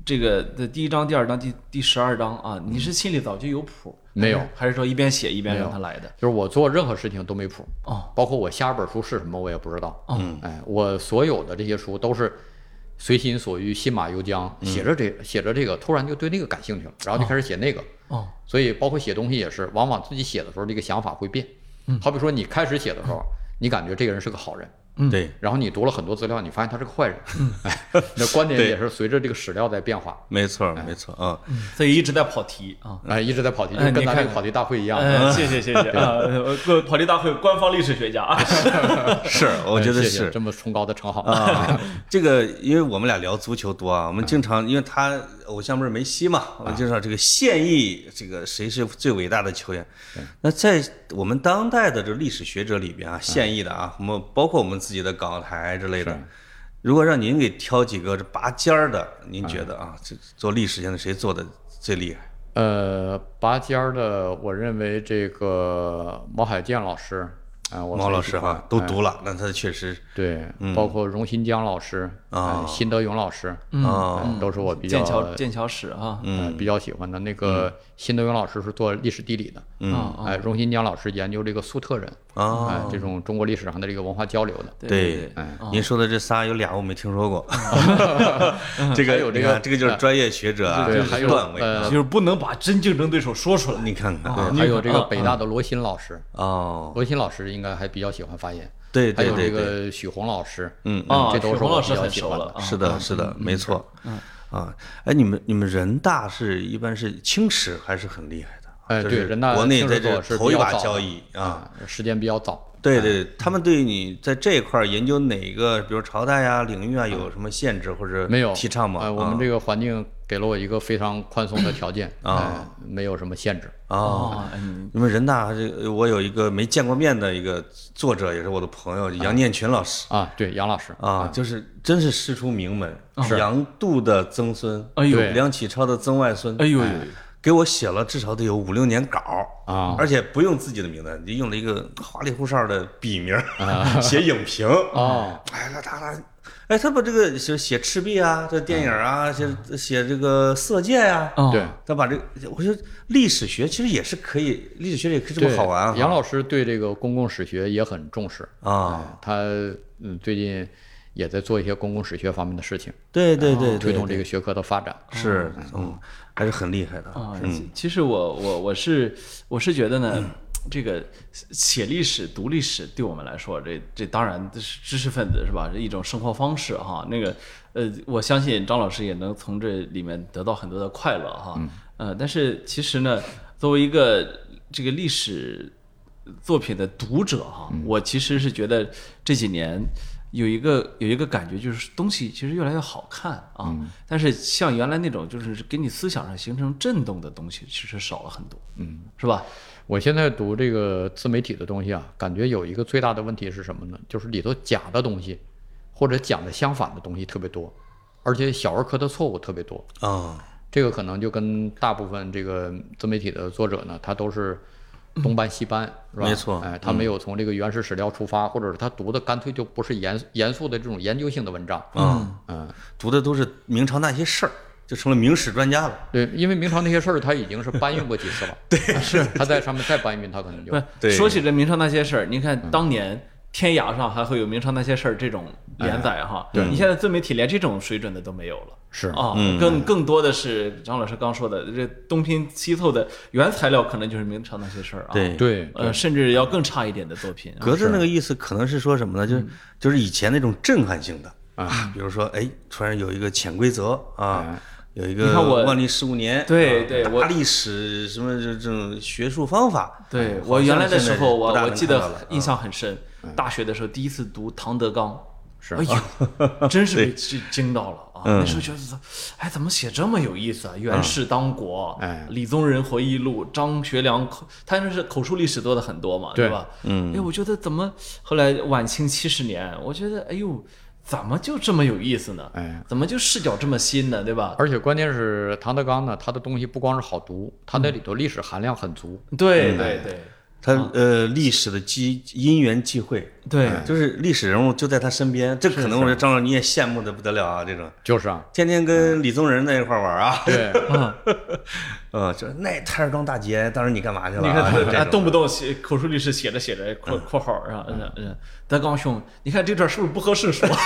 这个的第一章、第二章、第第十二章啊，你是心里早就有谱？没有，还是说一边写一边让他来的？就是我做任何事情都没谱哦，包括我下一本书是什么我也不知道。嗯，哎，我所有的这些书都是随心所欲、信马由缰，写着这写着这个，突然就对那个感兴趣了，然后就开始写那个。哦，所以包括写东西也是，往往自己写的时候，这个想法会变。嗯，好比说你开始写的时候，你感觉这个人是个好人，嗯，对，然后你读了很多资料，你发现他是个坏人，嗯，哎，那观点也是随着这个史料在变化。没错，没错啊，所以一直在跑题啊，哎，一直在跑题，就哎跟咱这个跑题大会一样。嗯，谢谢谢谢 啊，呃跑题大会官方历史学家。啊，是，我觉得哎谢谢是。这么崇高的称号。啊。这个，因为我们俩聊足球多啊，我们经常，因为他偶像不是梅西嘛，我们经常这个现役，这个谁是最伟大的球员？那在我们当代的这历史学者里边啊，现役的啊，我们包括我们自己的港台之类的，如果让您给挑几个这拔尖儿的，您觉得啊，这做历史现在谁做的最厉害？呃，拔尖儿的，我认为这个毛海建老师，啊、我毛老师哈都哎读了，那他确实对，包括荣新江老师啊呃辛德勇老师，啊，嗯都是我比较剑桥剑桥史哈，嗯比较喜欢的。那个辛德勇老师是做历史地理的，嗯。哎，荣新江老师研究这个粟特人，哎啊，，这种中国历史上的这个文化交流的。对。对对，哎您说的这仨有俩我没听说过，这个有这个这个就是专业学者啊，对还有段位呃就是不能把真竞争对手说出来，你看看对，还有这个啊北大的罗新老师，哦，罗新老师应该还比较喜欢发言，对还有这个许宏老师，嗯啊，这都是是的，是的，没错，啊，哎，你们你们人大是一般是清史还是很厉害的，哎，对，人大国内在这头一把交椅啊，啊，时间比较早。对对，对他们对你在这一块儿研究哪个，比如朝代啊、领域啊，有什么限制或者没有提倡吗？呃，我们啊这个环境给了我一个非常宽松的条件，啊。哎没有什么限制。啊，哦，嗯。你们人大这个我有一个没见过面的一个作者，也是我的朋友杨念群老师。啊，对，杨老师，啊，就是真是师出名门，是。杨度的曾孙，哎呦。对。梁启超的曾外孙，哎呦。给我写了至少得有五六年稿啊。而且不用自己的名字，就用了一个花里胡哨的笔名儿 写影评。啊，哎，他他他，哎，他把这个写写赤壁啊，这电影啊，写写这个色戒呀，哦对，他把这个，我觉得历史学其实也是可以，历史学也可以这么，好玩啊。杨老师对这个公共史学也很重视啊，哎他嗯最近也在做一些公共史学方面的事情，对对对，推动这个学科的发展。是，嗯，还是很厉害的。啊，嗯其其实我我我是我是觉得呢，这个写历史、读历史对我们来说，这这当然这是知识分子是吧？这一种生活方式哈。那个呃，我相信张老师也能从这里面得到很多的快乐哈。呃，但是其实呢，作为一个这个历史作品的读者哈，我其实是觉得这几年。有一个有一个感觉，就是东西其实越来越好看啊，但是像原来那种就是给你思想上形成震动的东西，其实少了很多，嗯，是吧？我现在读这个自媒体的东西啊，感觉有一个最大的问题是什么呢？就是里头假的东西，或者讲的相反的东西特别多，而且小儿科的错误特别多。啊，这个可能就跟大部分这个自媒体的作者呢，他都是东搬西搬，是吧？没错哎，他没有从这个原始史料出发，或者是他读的干脆就不是严严肃的这种研究性的文章。嗯，嗯，读的都是明朝那些事儿，就成了明史专家了。对，因为明朝那些事儿他已经是搬运过几次了。对，是他在上面再搬运，他可能就说起这明朝那些事儿，你看当年天涯上还会有明朝那些事儿这种连载哈，对你现在自媒体连这种水准的都没有了。是啊，嗯更更多的是张老师刚说的，这东拼西凑的原材料可能就是明朝那些事儿啊。，对，对呃，甚至要更差一点的作品啊。格子那个意思可能是说什么呢？就是就是以前那种震撼性的啊，比如说，哎，突然有一个潜规则啊哎，有一你看我个万历十五年，对啊对我大历史什么这这种学术方法，对我原来的时候，我我记得印象很深，大学的时候第一次读唐德刚，是。哎呦，真是被惊惊到了啊！嗯。那时候觉得，哎，怎么写这么有意思啊？袁氏当国，哎。李宗仁回忆录，张学良口，他那是口述历史做的很多嘛，对吧？嗯。哎，我觉得怎么后来晚清七十年，我觉得，哎呦，怎么就这么有意思呢？哎，怎么就视角这么新呢？对吧？而且关键是唐德刚呢，他的东西不光是好读，他那里头历史含量很足。对对对他呃历史的机因缘际会，对，就是历史人物就在他身边，这可能我觉得张老师你也羡慕的不得了啊，这种就是啊，天天跟李宗仁在一块玩啊，对，嗯，就那台儿庄大捷，当时你干嘛去了啊？你看他，啊，动不动写口述历史写着写着括括号啊，嗯嗯，德刚兄，你看这段是不是不合适说？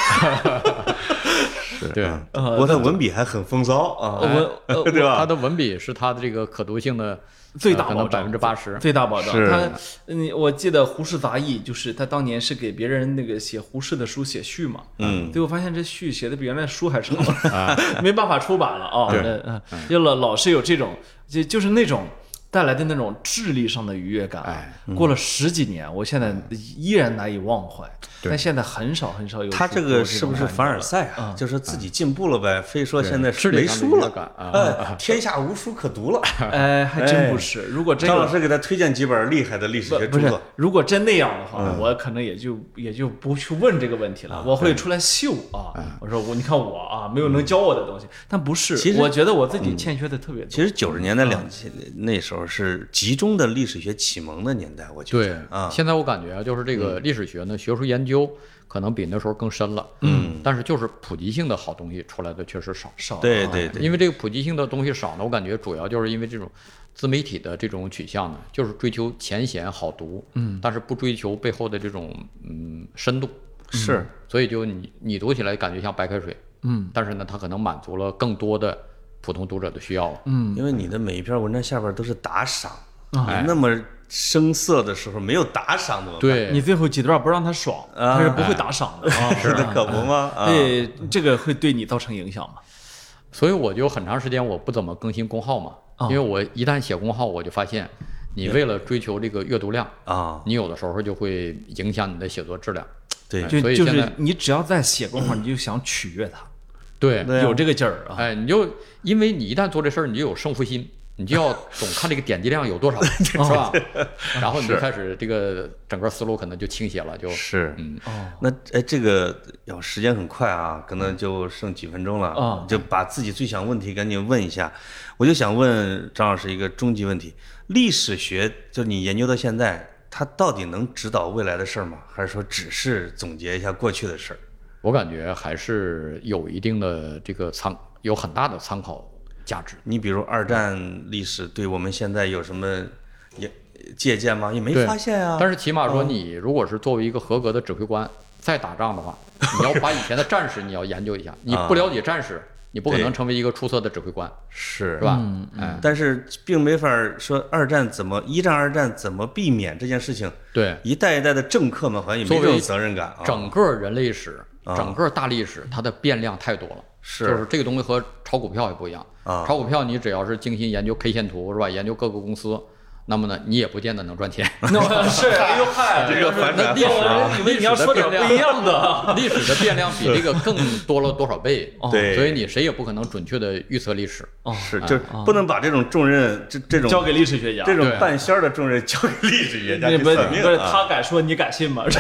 对，不过他文笔还很风骚啊，文 呃对吧？他的文笔是他的这个可读性的最大保呃可能百分之八十。最大保障。他，嗯，我记得《胡适杂忆》，就是他当年是给别人那个写胡适的书写序嘛，嗯最后发现这序写的比原来书还长，没办法出版了啊。对嗯嗯，就老老是有这种，就就是那种。带来的那种智力上的愉悦感啊，哎过了十几年，我现在依然难以忘怀。但现在很少很少有他这个是不是凡尔赛啊？就是自己进步了呗，非说现在是没书了上的愉悦感，啊哎，天下无书可读了。哎，还真不是。如果真有张老师给他推荐几本厉害的历史学著作，，如果真那样的话，嗯我可能也就也就不去问这个问题了，我会出来秀啊。我说我你看我啊，没有能教我的东西，但不是其，实我觉得我自己欠缺的特别多。其实九十年代、两千那时候是集中的历史学启蒙的年代，我觉得对得啊，现在我感觉啊，就是这个历史学呢，学术研究可能比那时候更深了。嗯，但是就是普及性的好东西出来的确实少。少啊对对对，因为这个普及性的东西少呢，我感觉主要就是因为这种自媒体的这种取向呢，就是追求浅显好读，嗯，但是不追求背后的这种嗯深度，是。所以就你你读起来感觉像白开水，嗯，但是呢，它可能满足了更多的普通读者的需要了。嗯，因为你的每一篇文章下边都是打赏，啊你那么生涩的时候没有打赏怎么办？对，你最后几段不让他爽，啊他是不会打赏的啊。是的，可不吗？啊，对，这个会对你造成影响吗？所以我就很长时间我不怎么更新公号嘛，啊因为我一旦写公号，我就发现，你为了追求这个阅读量，啊，你有的时候就会影响你的写作质量。对哎就就是所以现在你只要在写公号，你就想取悦他，对，对啊有这个劲儿啊。哎，你就因为你一旦做这事儿，你就有胜负心，你就要总看这个点击量有多少，是吧？然后你就开始这个整个思路可能就倾斜了，就是嗯，哦，那哎，这个要时间很快啊，可能就剩几分钟了啊就把自己最想问题赶紧问一下。我就想问张老师一个终极问题：历史学就你研究到现在，它到底能指导未来的事儿吗？还是说只是总结一下过去的事儿？我感觉还是有一定的这个参，有很大的参考价值。你比如二战历史对我们现在有什么也借鉴吗？也没发现啊。但是起码说，你如果是作为一个合格的指挥官，再打仗的话，你要把以前的战士你要研究一下。你不了解战士，你不可能成为一个出色的指挥官，是是吧？嗯哎，但是并没法说二战怎么一战、二战怎么避免这件事情，对，一代一代的政客们好像也没作为这种责任感啊。整个人类史、啊整个大历史，它的变量太多了。是就是这个东西和炒股票也不一样。啊炒股票你只要是精心研究 K 线图是吧？研究各个公司，那么呢，你也不见得能赚钱。那 是，哎呦嗨，这个反转历史我以为你要说点不一样的。历史的变量比这个更多了多少倍？对所以你谁也不可能准确的预测历史。哦，是，就是不能把这种重任，这这种交给历史学家。这种半仙儿的重任交给历史学家去那不是。他敢说你敢信吗？是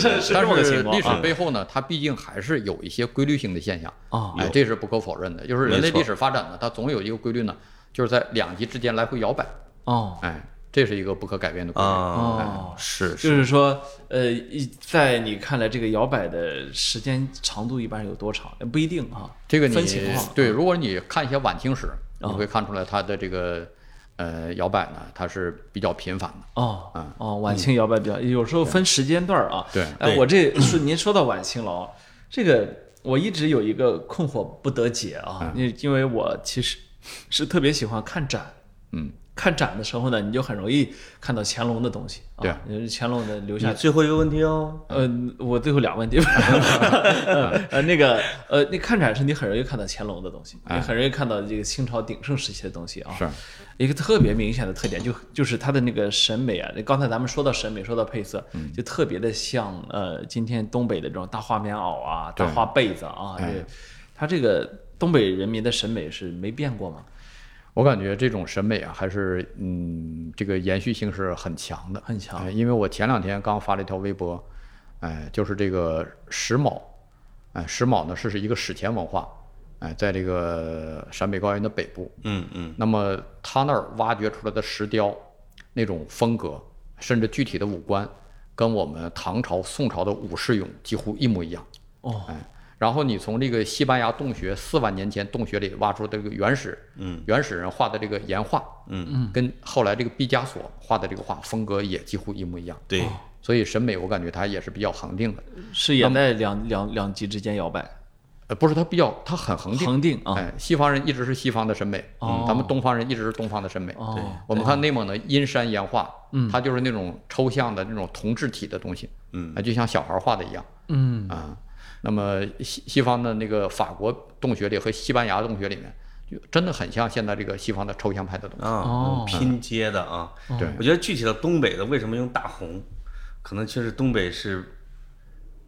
是是这但么个是历史情况啊背后呢，它毕竟还是有一些规律性的现象啊哎，这是不可否认的。就是人类历史发展呢，它总有一个规律呢，就是在两极之间来回摇摆。哦，哎，这是一个不可改变的规律。哦是就是说，呃，一在你看来，这个摇摆的时间长度一般有多长？呃不一定啊，这个你分情况。对，如果你看一些晚清史，你哦会看出来它的这个呃摇摆呢，它是比较频繁的。哦嗯哦，晚清摇摆比较，有时候分时间段儿啊。对哎，对我这是您说到晚清了啊，这个我一直有一个困惑不得解啊，因因为我其实是特别喜欢看展，嗯，看展的时候呢，你就很容易看到乾隆的东西啊，对啊。乾隆的留下最后一个问题哦，呃，我最后俩问题吧，呃，那个呃，那看展是你很容易看到乾隆的东西，你很容易看到这个清朝鼎盛时期的东西啊。是，一个特别明显的特点，就就是它的那个审美啊。刚才咱们说到审美，说到配色，就特别的像呃，今天东北的这种大花棉袄啊、大花被子啊，哎。这它这个东北人民的审美是没变过吗？我感觉这种审美啊，还是嗯，这个延续性是很强的，很强。哎因为我前两天刚发了一条微博，哎，就是这个石峁，哎，石峁呢是是一个史前文化，哎，在这个陕北高原的北部，嗯嗯，那么他那儿挖掘出来的石雕，那种风格，甚至具体的五官，跟我们唐朝、宋朝的武士俑几乎一模一样。哦，哎，然后你从这个西班牙洞穴四万年前洞穴里挖出这个原始，嗯，原始人画的这个岩画，嗯。嗯，跟后来这个毕加索画的这个画风格也几乎一模一样。对，所以审美我感觉它也是比较恒定的，是也在两两两极之间摇摆，呃，不是它比较它很恒定。恒定啊。哎，西方人一直是西方的审美，哦。咱们东方人一直是东方的审美。哦，我们看内蒙的阴山岩画，嗯，它就是那种抽象的那种同质体的东西，嗯。啊，就像小孩画的一样。嗯，啊。那么西西方的那个法国洞穴里和西班牙洞穴里面，就真的很像现在这个西方的抽象派的东西。啊哦，拼接的啊，对我觉得具体的东北的为什么用大红，可能确实东北是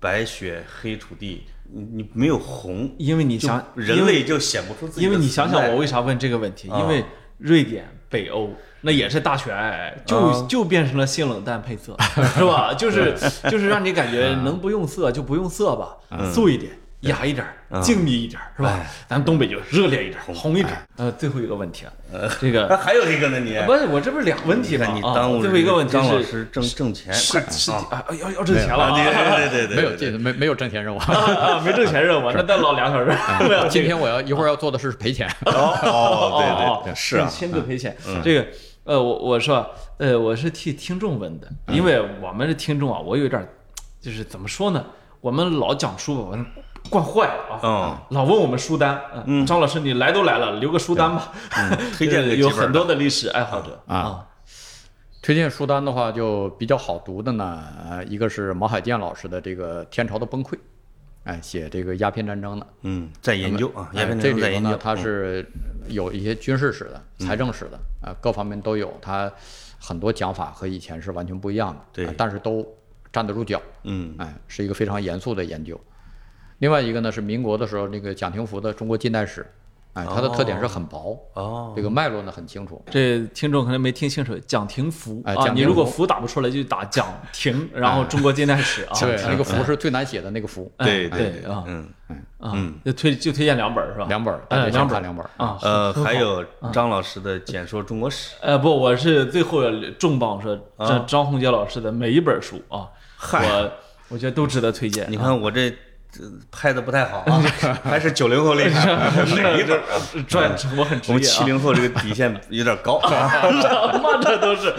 白雪黑土地，你你没有红，因为你想人类就显不出自己的因为你想想，我为啥问这个问题？啊因为瑞典、北欧那也是大雪皑，就啊就变成了性冷淡配色，是吧？就是就是让你感觉能不用色就不用色吧，素一点。雅一点儿，静谧一点儿，是吧？咱东北就热烈一点儿，红一点儿。呃，最后一个问题啊，这个啊 还有一个呢，你不是我这不是俩问题了？你啊耽误最后一个问题张老是师挣挣钱，是是啊，要要挣钱了啊！对对对对，没有这没没有挣钱任务。啊啊，没挣钱任务，那再唠两小时。今天我要一会儿要做的是赔钱。哦哦对哦对对，是啊，亲自赔钱。这个，呃，我我说，呃，我是替听众问的，因为我们的听众啊，我有点儿，就是怎么说呢？我们老讲书吧，我惯坏了啊，嗯老问我们书单。嗯，张老师，你来都来了，留个书单吧。嗯推荐个有很多的历史爱好者啊。推荐书单的话，就比较好读的呢，呃，一个是毛海建老师的这个《天朝的崩溃》，哎，写这个鸦片战争的。嗯，在研究啊，鸦哎片这里头呢战争在研究，，它是有一些军事史的、财政史的，啊，各方面都有。它很多讲法和以前是完全不一样的，对啊但是都站得住脚。嗯哎，是一个非常严肃的研究。另外一个呢是民国的时候那个蒋廷福的《中国近代史》，哎，它的特点是很薄，哦，这个脉络呢很清楚。这听众可能没听清楚，蒋廷福啊，你如果福打不出来就打蒋廷，然后中国近代史啊，对，那个福是最难写的那个福，对对对啊嗯啊，就推就推荐两本是吧？两本儿，哎大家两本儿两本儿。啊，呃，还有张老师的《简说中国史》，呃，不，我是最后重磅说啊。张张宏杰老师的每一本书啊，我我觉得都值得推荐。你啊。看我这这拍的不太好啊，还是九零后厉害，哪一本啊？专我很职我业啊，们七零后这个底线有点高啊。什么这都是。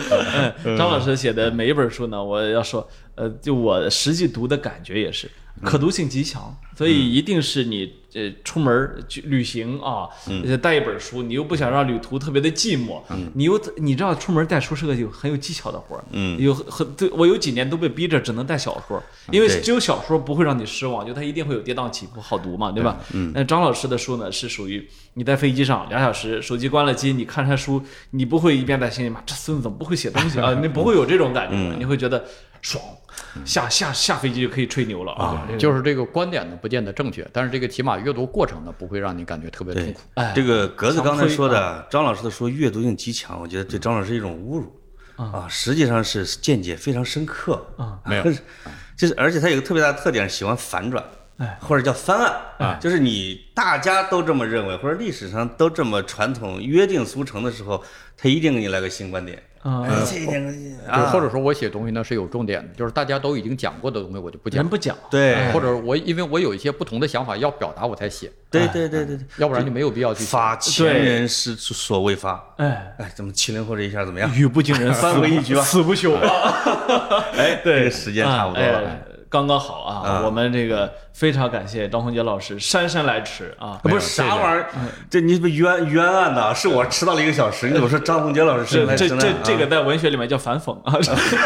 嗯，张老师写的每一本书呢，我要说，呃，就我实际读的感觉也是可读性极强，所以一定是你呃出门儿去旅行啊，呃带一本书，你又不想让旅途特别的寂寞，你又你知道出门带书是个有很有技巧的活儿，嗯有很对我有几年都被逼着只能带小说，因为只有小说不会让你失望，就它一定会有跌宕起伏，好读嘛，对吧？嗯。那张老师的书呢，是属于你在飞机上两小时，手机关了机，你看他书，你不会一边在心里骂这孙子怎么不会写东西啊？你不会有这种感觉，你会觉得爽，下下下飞机就可以吹牛了啊！就是这个观点呢不见得正确，但是这个起码阅读过程呢不会让你感觉特别痛苦。哎，这个格子刚才说的，张老师的书阅读性极强，我觉得对张老师一种侮辱啊，实际上是见解非常深刻啊，没有，就是而且他有个特别大的特点，喜欢反转。哎或者叫翻案啊，就是你大家都这么认为，或者历史上都这么传统约定俗成的时候，他一定给你来个新观点，啊或者说我写东西呢是有重点的，就是大家都已经讲过的东西我就不讲人，不讲，对或者我因为我有一些不同的想法要表达我才写，对对对对对，要不然就没有必要去发前人是所未发。哎，哎，怎么七零后这一下怎么样？语不惊人三不一局吧死不休啊！哎，对，这个时间差不多了。哎刚刚好啊！啊我们这个非常感谢张宏杰老师姗姗来迟啊！不是啥玩意儿，这你冤冤案呐？是我迟到了一个小时，你怎么说张宏杰老师是来这这这这个在文学里面叫反讽啊，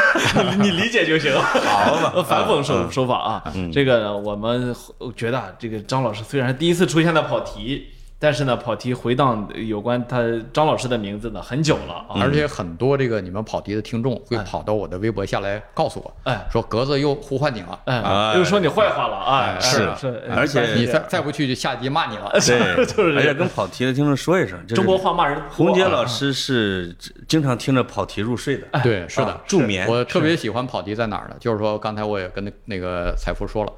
你理解就行。好嘛 反讽手手法啊，这个呢我们觉得啊这个张老师虽然第一次出现在跑题，但是呢跑题回荡有关他张老师的名字呢很久了啊。而且很多这个你们跑题的听众会跑到我的微博下来告诉我，哎说格子又呼唤你了，哎，哎又说你坏话了啊！是哎是，而且你再再不去就下集骂你了。对，就是而且跟跑题的听众说一声，中国话骂人。洪杰老师是经常听着跑题入睡的，对，是的啊，助眠。我特别喜欢跑题在哪儿呢？就是说，刚才我也跟那那个财富说了，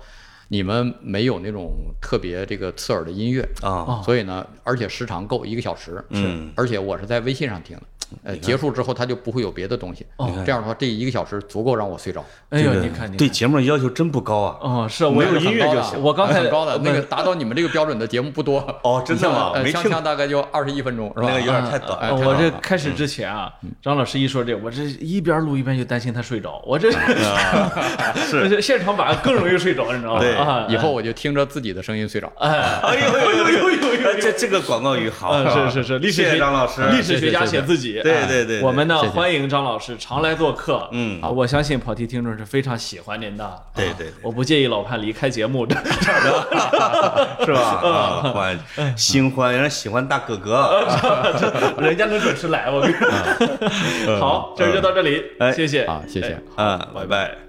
你们没有那种特别这个刺耳的音乐啊，所以呢，而且时长够一个小时，嗯，而且我是在微信上听的，呃，结束之后它就不会有别的东西，这样的话，这一个小时足够让我睡着。哎呦，你看你对节目的要求真不高啊。哦，是我没有音乐就行。我刚才很高的那个达到你们这个标准的节目不多。哦真的吗？呃没听锵锵大概就二十一分钟，是吧？那个有点太短我这开始之前啊，张老师一说这，我这一边录一边就担心他睡着，我这 是。现场版更容易睡着，你知道吗？对。啊，以后我就听着自己的声音睡着。哎，哎呦呦呦呦呦呦！这这个广告语好，呃，是是是，历史谢谢学张老师，历史学家写自己，哎对对对对我们呢欢迎张老师常来做客，嗯啊我相信跑题听众是非常喜欢您的，啊对对对。我不介意老潘离开节目的，是吧？啊，欢新欢，人家喜欢大哥哥，人家能准时来，我跟你说，好，这儿就到这里，哎谢谢，啊谢谢。哎啊，拜拜。